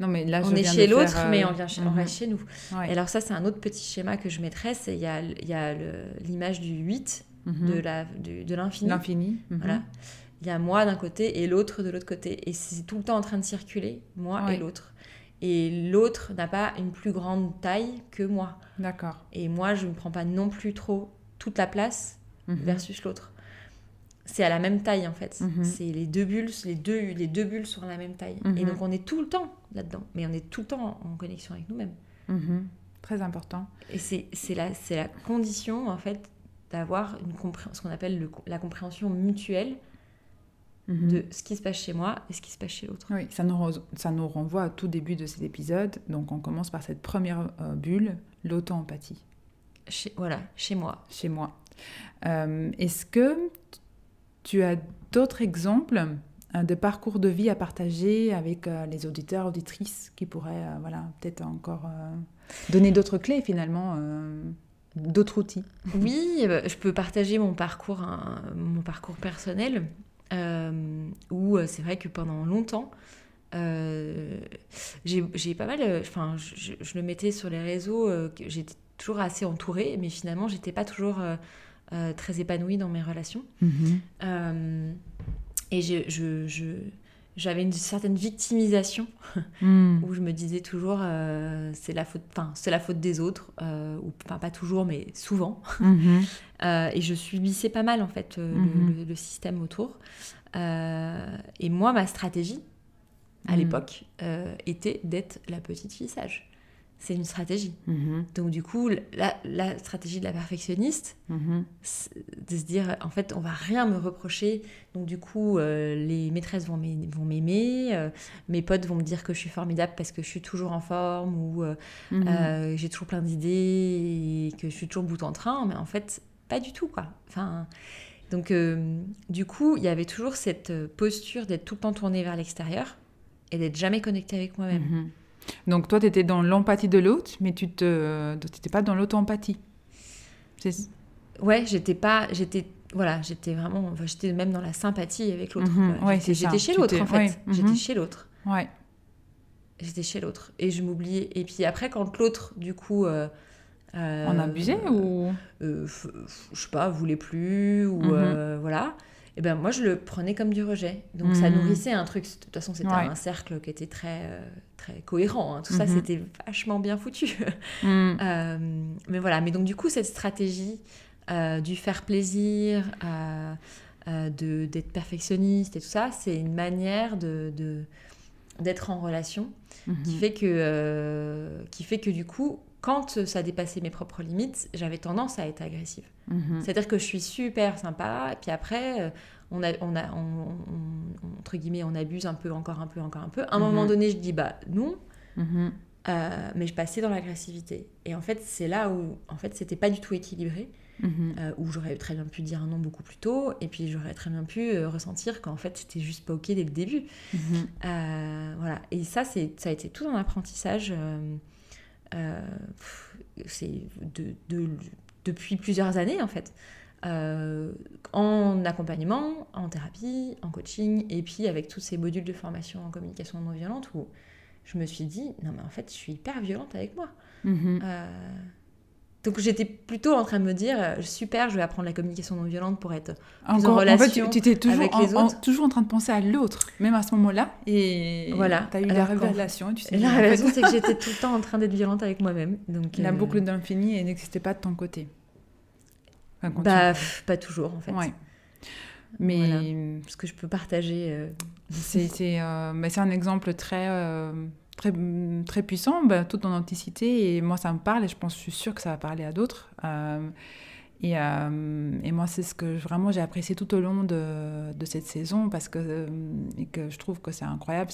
Non, mais là, On je est chez faire, l'autre, euh, mais on, vient chez, on mhm. reste chez nous. Ouais. Et alors ça, c'est un autre petit schéma que je mettrais. c'est Il y a, il y a le- l'image du 8, Mhm. de la- du- de l'infini. L'infini. mhm. Voilà. Il y a moi d'un côté et l'autre de l'autre côté. Et c'est tout le temps en train de circuler, moi Ouais. et l'autre. Et l'autre n'a pas une plus grande taille que moi. D'accord. Et moi, je ne prends pas non plus trop toute la place Mhm. versus l'autre. C'est à la même taille en fait. Mhm. C'est les deux bulles, les deux, les deux bulles sont à la même taille. Mhm. Et donc on est tout le temps là-dedans. Mais on est tout le temps en connexion avec nous-mêmes. Mhm. Très important. Et c'est c'est la, c'est la condition en fait d'avoir une compré- ce qu'on appelle le- la compréhension mutuelle Mhm. de ce qui se passe chez moi et ce qui se passe chez l'autre. Oui, ça nous, re- ça nous renvoie à tout début de cet épisode. Donc, on commence par cette première euh, bulle, l'auto-empathie, Chez, voilà, chez moi. chez moi. Euh, Est-ce que tu as d'autres exemples euh, de parcours de vie à partager avec euh, les auditeurs, auditrices qui pourraient euh, voilà, peut-être encore donner d'autres clés finalement, d'autres outils? Oui, je peux partager mon parcours, hein, mon parcours personnel, où c'est vrai que pendant longtemps, j'ai pas mal, enfin, je, le mettais sur les réseaux, euh, j'étais toujours assez entourée, mais finalement, j'étais pas toujours euh, très épanouie dans mes relations. Euh, et je, je- je- j'avais une certaine victimisation Mm. où je me disais toujours euh, c'est la faute, enfin c'est la faute des autres, ou enfin pas toujours, mais souvent. Mhm. Et je subissais pas mal en fait le- Mhm. le, le système autour. Et moi, ma stratégie à Mhm. l'époque était d'être la petite fille sage. C'est une stratégie. Mhm. Donc du coup, la, la stratégie de la perfectionniste, Mhm. de se dire en fait on va rien me reprocher donc du coup euh, les maîtresses vont m'ai- vont m'aimer euh, mes potes vont me dire que je suis formidable parce que je suis toujours en forme ou euh, Mhm. j'ai toujours plein d'idées et que je suis toujours bout en train mais en fait pas du tout quoi enfin donc du coup il y avait toujours cette posture d'être tout le temps tournée vers l'extérieur et d'être jamais connectée avec moi-même. Donc toi, tu étais dans l'empathie de l'autre, mais tu te, n'étais pas dans l'auto-empathie. C'est- ouais j'étais pas j'étais voilà j'étais vraiment enfin, j'étais même dans la sympathie avec l'autre. Mhm, ouais, J'étais- j'étais chez l'autre en fait. ouais, mhm. j'étais chez l'autre. Ouais. j'étais chez l'autre. Et je m'oubliais. Et puis après quand l'autre du coup euh, euh, On abusait ou euh, f- je sais pas voulait plus ou Mhm. euh, voilà et ben moi je le prenais comme du rejet. Donc ça nourrissait un truc. De toute façon c'était un cercle qui était très euh, très cohérent hein. tout ça Mhm. c'était vachement bien foutu Mm. Euh, mais voilà mais donc du coup cette stratégie du faire plaisir, de, d'être perfectionniste et tout ça, c'est une manière de, d'être en relation qui, mhm. fait que, qui fait que du coup, quand ça dépassait mes propres limites, j'avais tendance à être agressive. Mhm. C'est-à-dire que je suis super sympa, et puis après, euh, on a, on a entre guillemets, on abuse un peu, encore un peu, encore un peu. À un moment mhm. donné, je dis bah non, mhm. euh, mais je passais dans l'agressivité. Et en fait, c'est là où, en fait, c'était pas du tout équilibré. Euh, où j'aurais très bien pu dire un non beaucoup plus tôt, et puis j'aurais très bien pu ressentir qu'en fait c'était juste pas ok dès le début. voilà. Et ça, ça a été tout un apprentissage. c'est de, de, depuis plusieurs années en fait. Euh, en accompagnement, en thérapie, en coaching, et puis avec tous ces modules de formation en communication non violente où je me suis dit, non mais en fait, je suis hyper violente avec moi. Mhm. Euh, donc j'étais plutôt en train de me dire, euh, super, je vais apprendre la communication non violente pour être plus en relation en fait, tu, étais toujours avec les autres. toujours en train de penser à l'autre, même à ce moment-là. Et voilà. tu as eu la révélation. Tu sais, la révélation, c'est que j'étais tout le temps en train d'être violente avec moi-même. Donc, la boucle d'infini n'existait pas de ton côté. Bah, pas toujours en fait. Mais ce que je peux partager. Euh, c'est euh, un exemple très, euh, très, très puissant, bah, toute authenticité. Et moi, ça me parle et je pense, je suis sûre que ça va parler à d'autres. Et, et, moi, c'est ce que vraiment j'ai apprécié tout au long de, de, cette saison parce que, et que je trouve que c'est incroyable,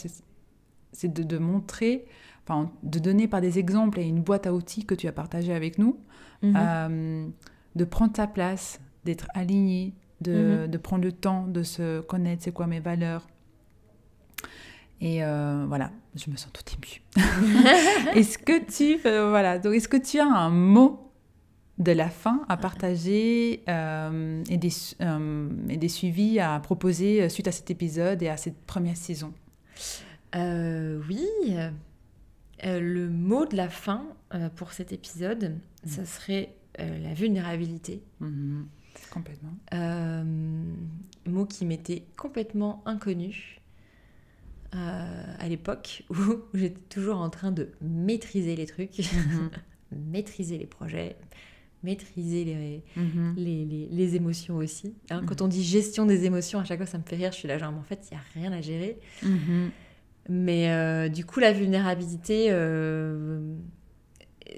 c'est de, de, montrer, enfin, de donner par des exemples et une boîte à outils que tu as partagé avec nous. Mhm de prendre ta place, d'être aligné, de, mhm. de, prendre le temps de se connaître, c'est quoi mes valeurs. Et euh, voilà, je me sens tout émue. est-ce que tu, euh, voilà, donc est-ce que tu as un mot de la fin à partager euh, et, des, et des suivis à proposer suite à cet épisode et à cette première saison? Oui, le mot de la fin pour cet épisode, ça mm. serait euh, la vulnérabilité. Mhm. complètement. Euh, mot qui m'était complètement inconnu euh, à l'époque où j'étais toujours en train de maîtriser les trucs, mhm. maîtriser les projets, maîtriser les, mhm. les, les, les, émotions aussi. Hein, quand on dit gestion des émotions, à chaque fois ça me fait rire, je suis là genre, en fait, il n'y a rien à gérer. Mais du coup, la vulnérabilité,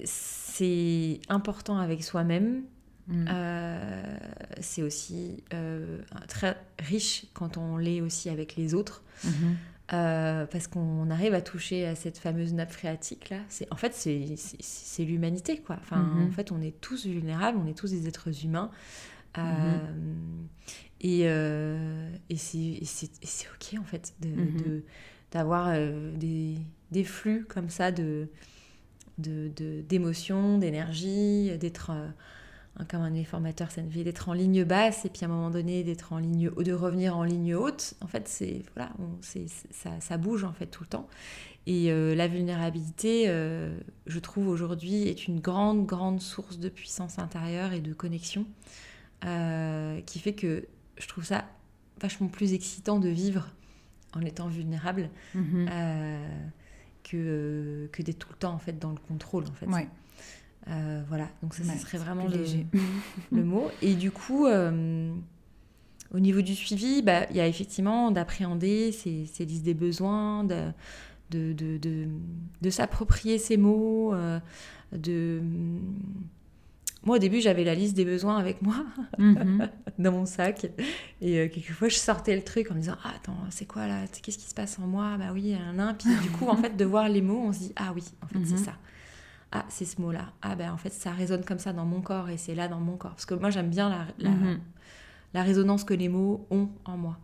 c'est important avec soi-même. Mm. Euh, c'est aussi euh, très riche quand on l'est aussi avec les autres. Mm-hmm. Euh, parce qu'on arrive à toucher à cette fameuse nappe phréatique là. C'est en fait c'est l'humanité quoi. Enfin mm-hmm. en fait on est tous vulnérables, on est tous des êtres humains. Mm-hmm. Et, et c'est ok en fait d'avoir de, des, des, flux comme ça de d'émotions, de, d'énergie, d'être euh, comme un formateur vie d'être en ligne basse et puis à un moment donné d'être en ligne de revenir en ligne haute. En fait, c'est voilà, c'est ça, ça, bouge en fait tout le temps. Et euh, la vulnérabilité, euh, je trouve aujourd'hui, est une grande, grande source de puissance intérieure et de connexion qui fait que je trouve ça vachement plus excitant de vivre en étant vulnérable. Mm-hmm que, que d'être tout le temps en fait dans le contrôle en fait. Euh, voilà, donc ça, serait vraiment le, le, mot. Et du coup, euh, au niveau du suivi, bah, il y a effectivement d'appréhender ces, ces, listes des besoins, de, de, de, de, s'approprier ces mots, euh, de moi, au début, j'avais la liste des besoins avec moi mhm. dans mon sac. Et euh, quelquefois, je sortais le truc en me disant Ah, attends, c'est quoi là? Qu'est-ce qui se passe en moi? Bah oui, un nain. Puis du coup, en fait, de voir les mots, on se dit Ah oui, en fait, c'est mhm. ça. Ah, c'est ce mot-là. Ah, ben en fait, ça résonne comme ça dans mon corps et c'est là dans mon corps. Parce que moi, j'aime bien la, la, mhm. la, résonance que les mots ont en moi.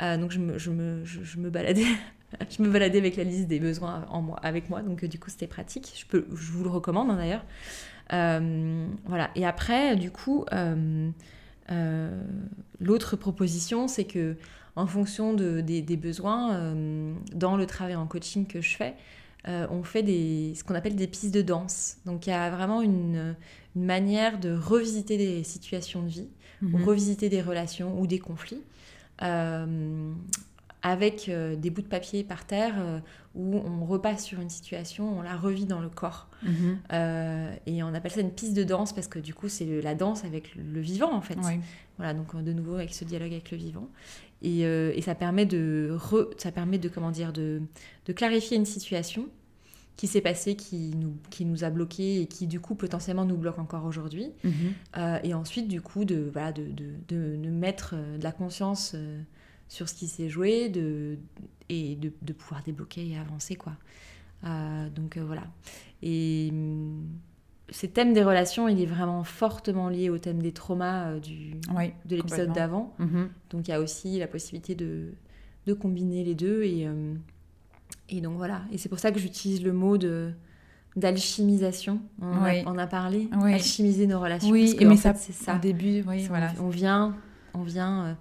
Euh, donc, je me, je me, je, me baladais. je me baladais avec la liste des besoins en moi, avec moi, donc du coup c'était pratique. Je, peux, je vous le recommande hein, d'ailleurs. Euh, voilà. Et après, du coup, euh, euh, l'autre proposition, c'est que en fonction de, des, besoins, dans le travail en coaching que je fais, on fait des, ce qu'on appelle des pistes de danse. Donc il y a vraiment une, manière de revisiter des situations de vie, ou mhm. revisiter des relations ou des conflits, avec des bouts de papier par terre où on repasse sur une situation, on la revit dans le corps. Mhm. et on appelle ça une piste de danse parce que du coup, c'est la danse avec le vivant en fait. Voilà, donc de nouveau avec ce dialogue avec le vivant. Et, et ça permet de, ça permet de comment dire, de, de clarifier une situation qui s'est passé, qui nous, qui nous a bloqué et qui du coup potentiellement nous bloque encore aujourd'hui. Mhm. Euh, et ensuite du coup de, voilà, de, de, de, mettre euh, de la conscience euh, sur ce qui s'est joué de, et de, de, pouvoir débloquer et avancer. quoi. donc voilà. Et hum, ce thème des relations, il est vraiment fortement lié au thème des traumas du, de l'épisode d'avant. Mhm. Donc il y a aussi la possibilité de, de combiner les deux et... Et donc voilà, et c'est pour ça que j'utilise le mot de d'alchimisation. On, a, parlé, alchimiser nos relations. Oui, mais ça, c'est ça. Au début, oui, voilà. On vient, on vient euh, euh,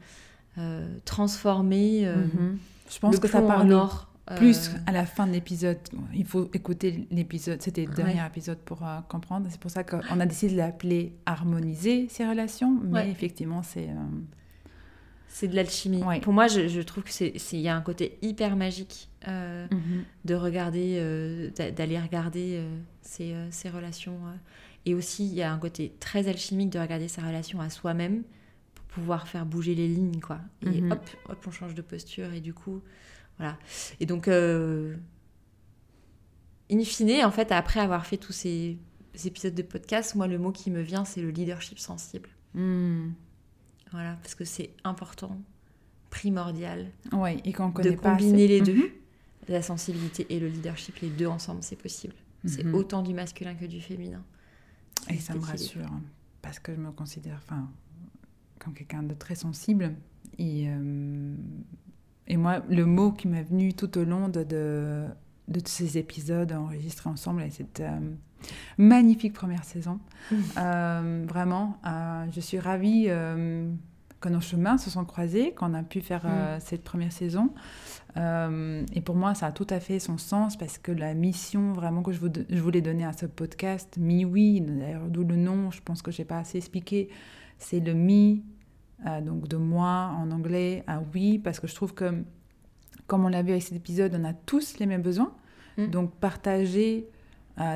transformer euh, mhm. Je pense que ça parle or, plus à la fin de l'épisode. Il faut écouter l'épisode, c'était le dernier épisode pour comprendre. C'est pour ça qu'on a décidé de l'appeler harmoniser ces relations, mais effectivement, c'est c'est de l'alchimie. Pour moi, je, trouve que c'est il y a un côté hyper magique euh, mhm. de regarder, euh, d'aller regarder euh, ces, ces, relations. Et aussi, il y a un côté très alchimique de regarder sa relation à soi-même pouvoir faire bouger les lignes, quoi. Et mhm. hop, hop, on change de posture et du coup, voilà. Et donc, in fine, en fait, après avoir fait tous ces, épisodes de podcast, moi, le mot qui me vient, c'est le leadership sensible. Hmm. Voilà, parce que c'est important, primordial. Ouais, et qu'on de combiner les deux, mhm. la sensibilité et le leadership, les deux ensemble, c'est possible. C'est mhm. autant du masculin que du féminin. Et ça me rassure, parce que je me considère, enfin, comme quelqu'un de très sensible. Et, euh, et moi, le mot qui m'est venu tout au long de, de, de ces épisodes enregistrés ensemble, et cette euh, magnifique première saison. Mmh. Euh, vraiment, je suis ravie que nos chemins se sont croisés, qu'on a pu faire mmh. cette première saison. et pour moi, ça a tout à fait son sens parce que la mission vraiment que je, je voulais donner à ce podcast, Mi Oui, d'ailleurs d'où le nom, je pense que je n'ai pas assez expliqué, c'est le Mi, donc de moi en anglais à oui, parce que je trouve que, comme on l'a vu avec cet épisode, on a tous les mêmes besoins. Mmh. Donc partager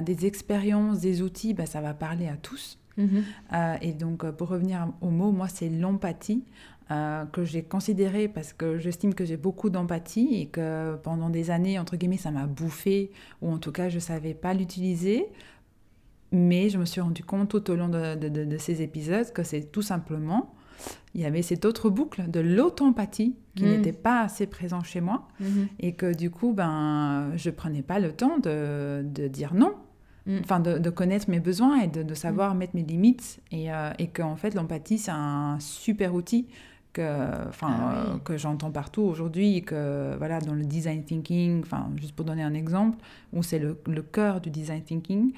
des expériences, des outils, ben, ça va parler à tous. Mhm. Euh, et donc, euh, pour revenir au mot, moi, c'est l'empathie euh, que j'ai considéré parce que j'estime que j'ai beaucoup d'empathie et que pendant des années, entre guillemets, ça m'a bouffé, ou en tout cas, je ne savais pas l'utiliser. Mais je me suis rendu compte tout au long de, de ces épisodes que c'est tout simplement il y avait cette autre boucle de l'autoempathie qui mm. n'était pas assez présent chez moi mm-hmm. et que du coup, ben, je prenais pas le temps de, de dire non. Mm. Enfin, de, de, connaître mes besoins et de, de savoir mm. mettre mes limites. Et, euh, et qu'en fait, l'empathie, c'est un super outil que, enfin, ah euh, que j'entends partout aujourd'hui, que voilà, dans le design thinking, enfin, juste pour donner un exemple, où c'est le, le, cœur du design thinking,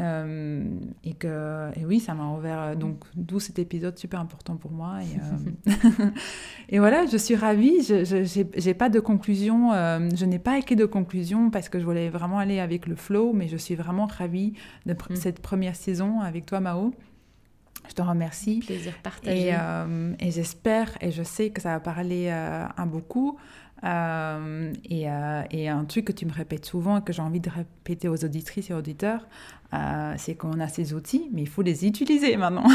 euh, et que, et oui, ça m'a ouvert, donc d'où cet épisode super important pour moi. Et, euh, et voilà, je suis ravie, je n'ai pas de conclusion, je n'ai pas écrit de conclusion parce que je voulais vraiment aller avec le flow, mais je suis vraiment ravie de mm. cette première saison avec toi, Mao. Je te remercie. Plaisir partagé. Et, euh, et j'espère et je sais que ça va parler euh, à beaucoup. Euh, et, et, un truc que tu me répètes souvent et que j'ai envie de répéter aux auditrices et auditeurs, c'est qu'on a ces outils, mais il faut les utiliser maintenant.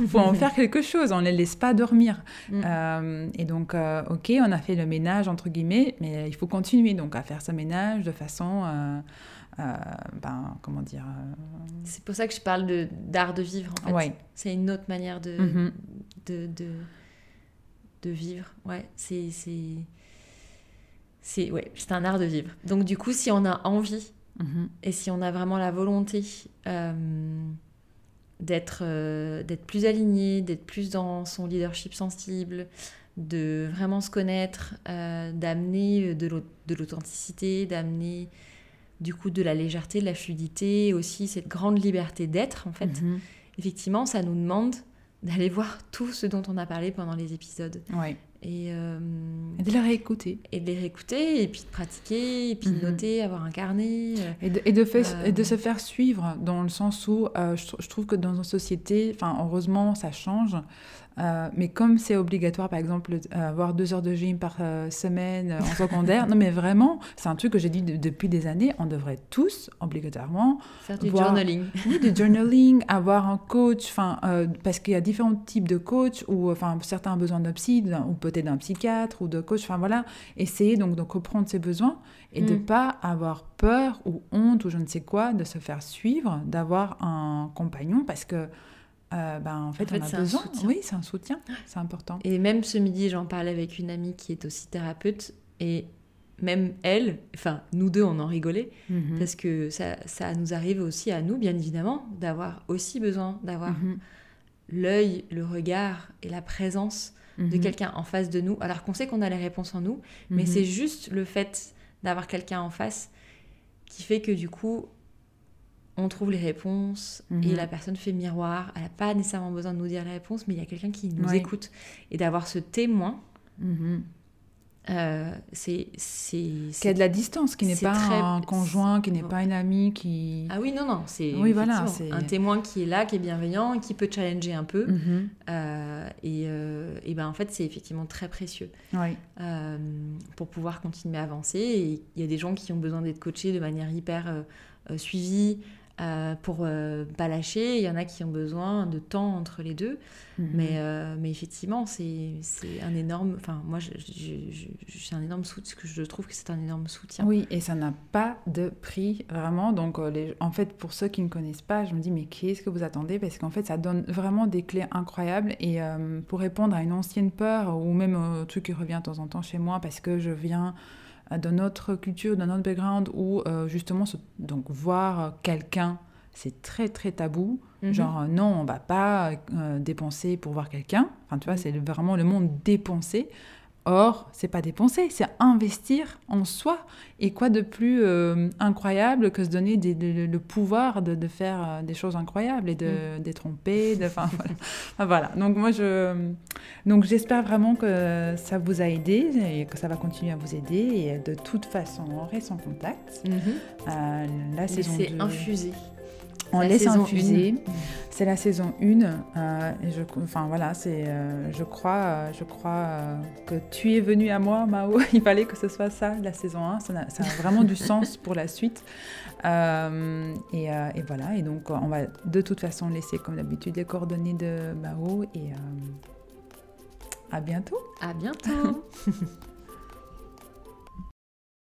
Il faut en faire quelque chose, on ne les laisse pas dormir. Mm. et donc, ok, on a fait le ménage, entre guillemets, mais il faut continuer donc à faire ce ménage de façon euh, ben, comment dire euh, C'est pour ça que je parle d'art de, vivre, en fait. C'est une autre manière de, mm-hmm. de, de, de, vivre. Ouais, c'est... C'est ouais, un art de vivre. Donc du coup, si on a envie mm-hmm. et si on a vraiment la volonté euh, d'être d'être plus aligné, d'être plus dans son leadership sensible, de vraiment se connaître, d'amener de l'authenticité, d'amener du coup de la légèreté, de la fluidité, aussi cette grande liberté d'être en fait. Mhm. Effectivement, ça nous demande d'aller voir tout ce dont on a parlé pendant les épisodes. Ouais. Euh, et, de les réécouter. Et de les réécouter, et puis de pratiquer, et puis de mhm. noter, avoir un carnet. Euh, et de, et de, et de, euh, se faire suivre, dans le sens où je, je, trouve que dans une société, enfin heureusement ça change, Euh, mais comme c'est obligatoire, par exemple, avoir deux heures de gym par semaine en secondaire, non mais vraiment, c'est un truc que j'ai dit depuis des années, on devrait tous obligatoirement faire du journaling. Oui, du journaling, avoir un coach, enfin, parce qu'il y a différents types de coach, ou enfin certains ont besoin d'un psy, ou peut-être d'un psychiatre ou de coach, enfin voilà, essayer donc de reprendre ses besoins et de de mm. pas avoir peur ou honte ou je ne sais quoi de se faire suivre, d'avoir un compagnon parce que euh, ben, en fait, on a besoin. Oui, c'est un soutien, c'est important. Et même ce midi, j'en parlais avec une amie qui est aussi thérapeute et même elle, enfin nous deux, on en rigolait mhm. parce que ça, ça, nous arrive aussi à nous, bien évidemment, d'avoir aussi besoin d'avoir mhm. l'œil, le regard et la présence de mhm. quelqu'un en face de nous, alors qu'on sait qu'on a les réponses en nous, mais c'est juste le fait d'avoir quelqu'un en face qui fait que du coup, on trouve les réponses et mhm. la personne fait miroir. Elle n'a pas nécessairement besoin de nous dire les réponses, mais il y a quelqu'un qui nous écoute. Et d'avoir ce témoin, mhm. Euh, c'est qui a de la distance, qui n'est pas un conjoint, qui n'est pas une amie, qui ah oui non non c'est oui, voilà, un témoin qui est là, qui est bienveillant, qui peut challenger un peu mhm. euh, et, euh, et, ben en fait c'est effectivement très précieux pour pouvoir continuer à avancer. Et il y a des gens qui ont besoin d'être coachés de manière hyper suivie. Euh, pour euh, pas lâcher. Il y en a qui ont besoin de temps entre les deux. Mhm. mais, euh, mais effectivement, c'est un énorme. Enfin, moi, je, je, un énorme soutien. Je trouve que c'est un énorme soutien. Oui, et ça n'a pas de prix, vraiment. Donc, les, en fait, pour ceux qui ne connaissent pas, je me dis, mais qu'est-ce que vous attendez? Parce qu'en fait, ça donne vraiment des clés incroyables. Et pour répondre à une ancienne peur, ou même un truc qui revient de temps en temps chez moi, parce que je viens de notre culture, de notre background, où euh, justement, donc voir quelqu'un, c'est très très tabou. Mhm. Genre, non, on va pas euh, dépenser pour voir quelqu'un. Enfin, tu vois, c'est vraiment le monde dépensé. Or, c'est pas dépenser, c'est investir en soi. Et quoi de plus euh, incroyable que se donner le pouvoir de, faire euh, des choses incroyables et de, mm. tromper. De, enfin, voilà. Donc moi, je, donc j'espère vraiment que ça vous a aidé et que ça va continuer à vous aider. Et de toute façon, on reste en contact. Mm euh, la saison infusé on laisse infuser. C'est la saison 1. Euh, et je, enfin voilà, c'est, euh, je crois, euh, je crois que tu es venu à moi, Mao. Il fallait que ce soit ça, la saison 1. Ça a, vraiment du sens pour la suite. Et, et, voilà. Et donc, on va de toute façon laisser, comme d'habitude, les coordonnées de Mao. Et à bientôt. À bientôt.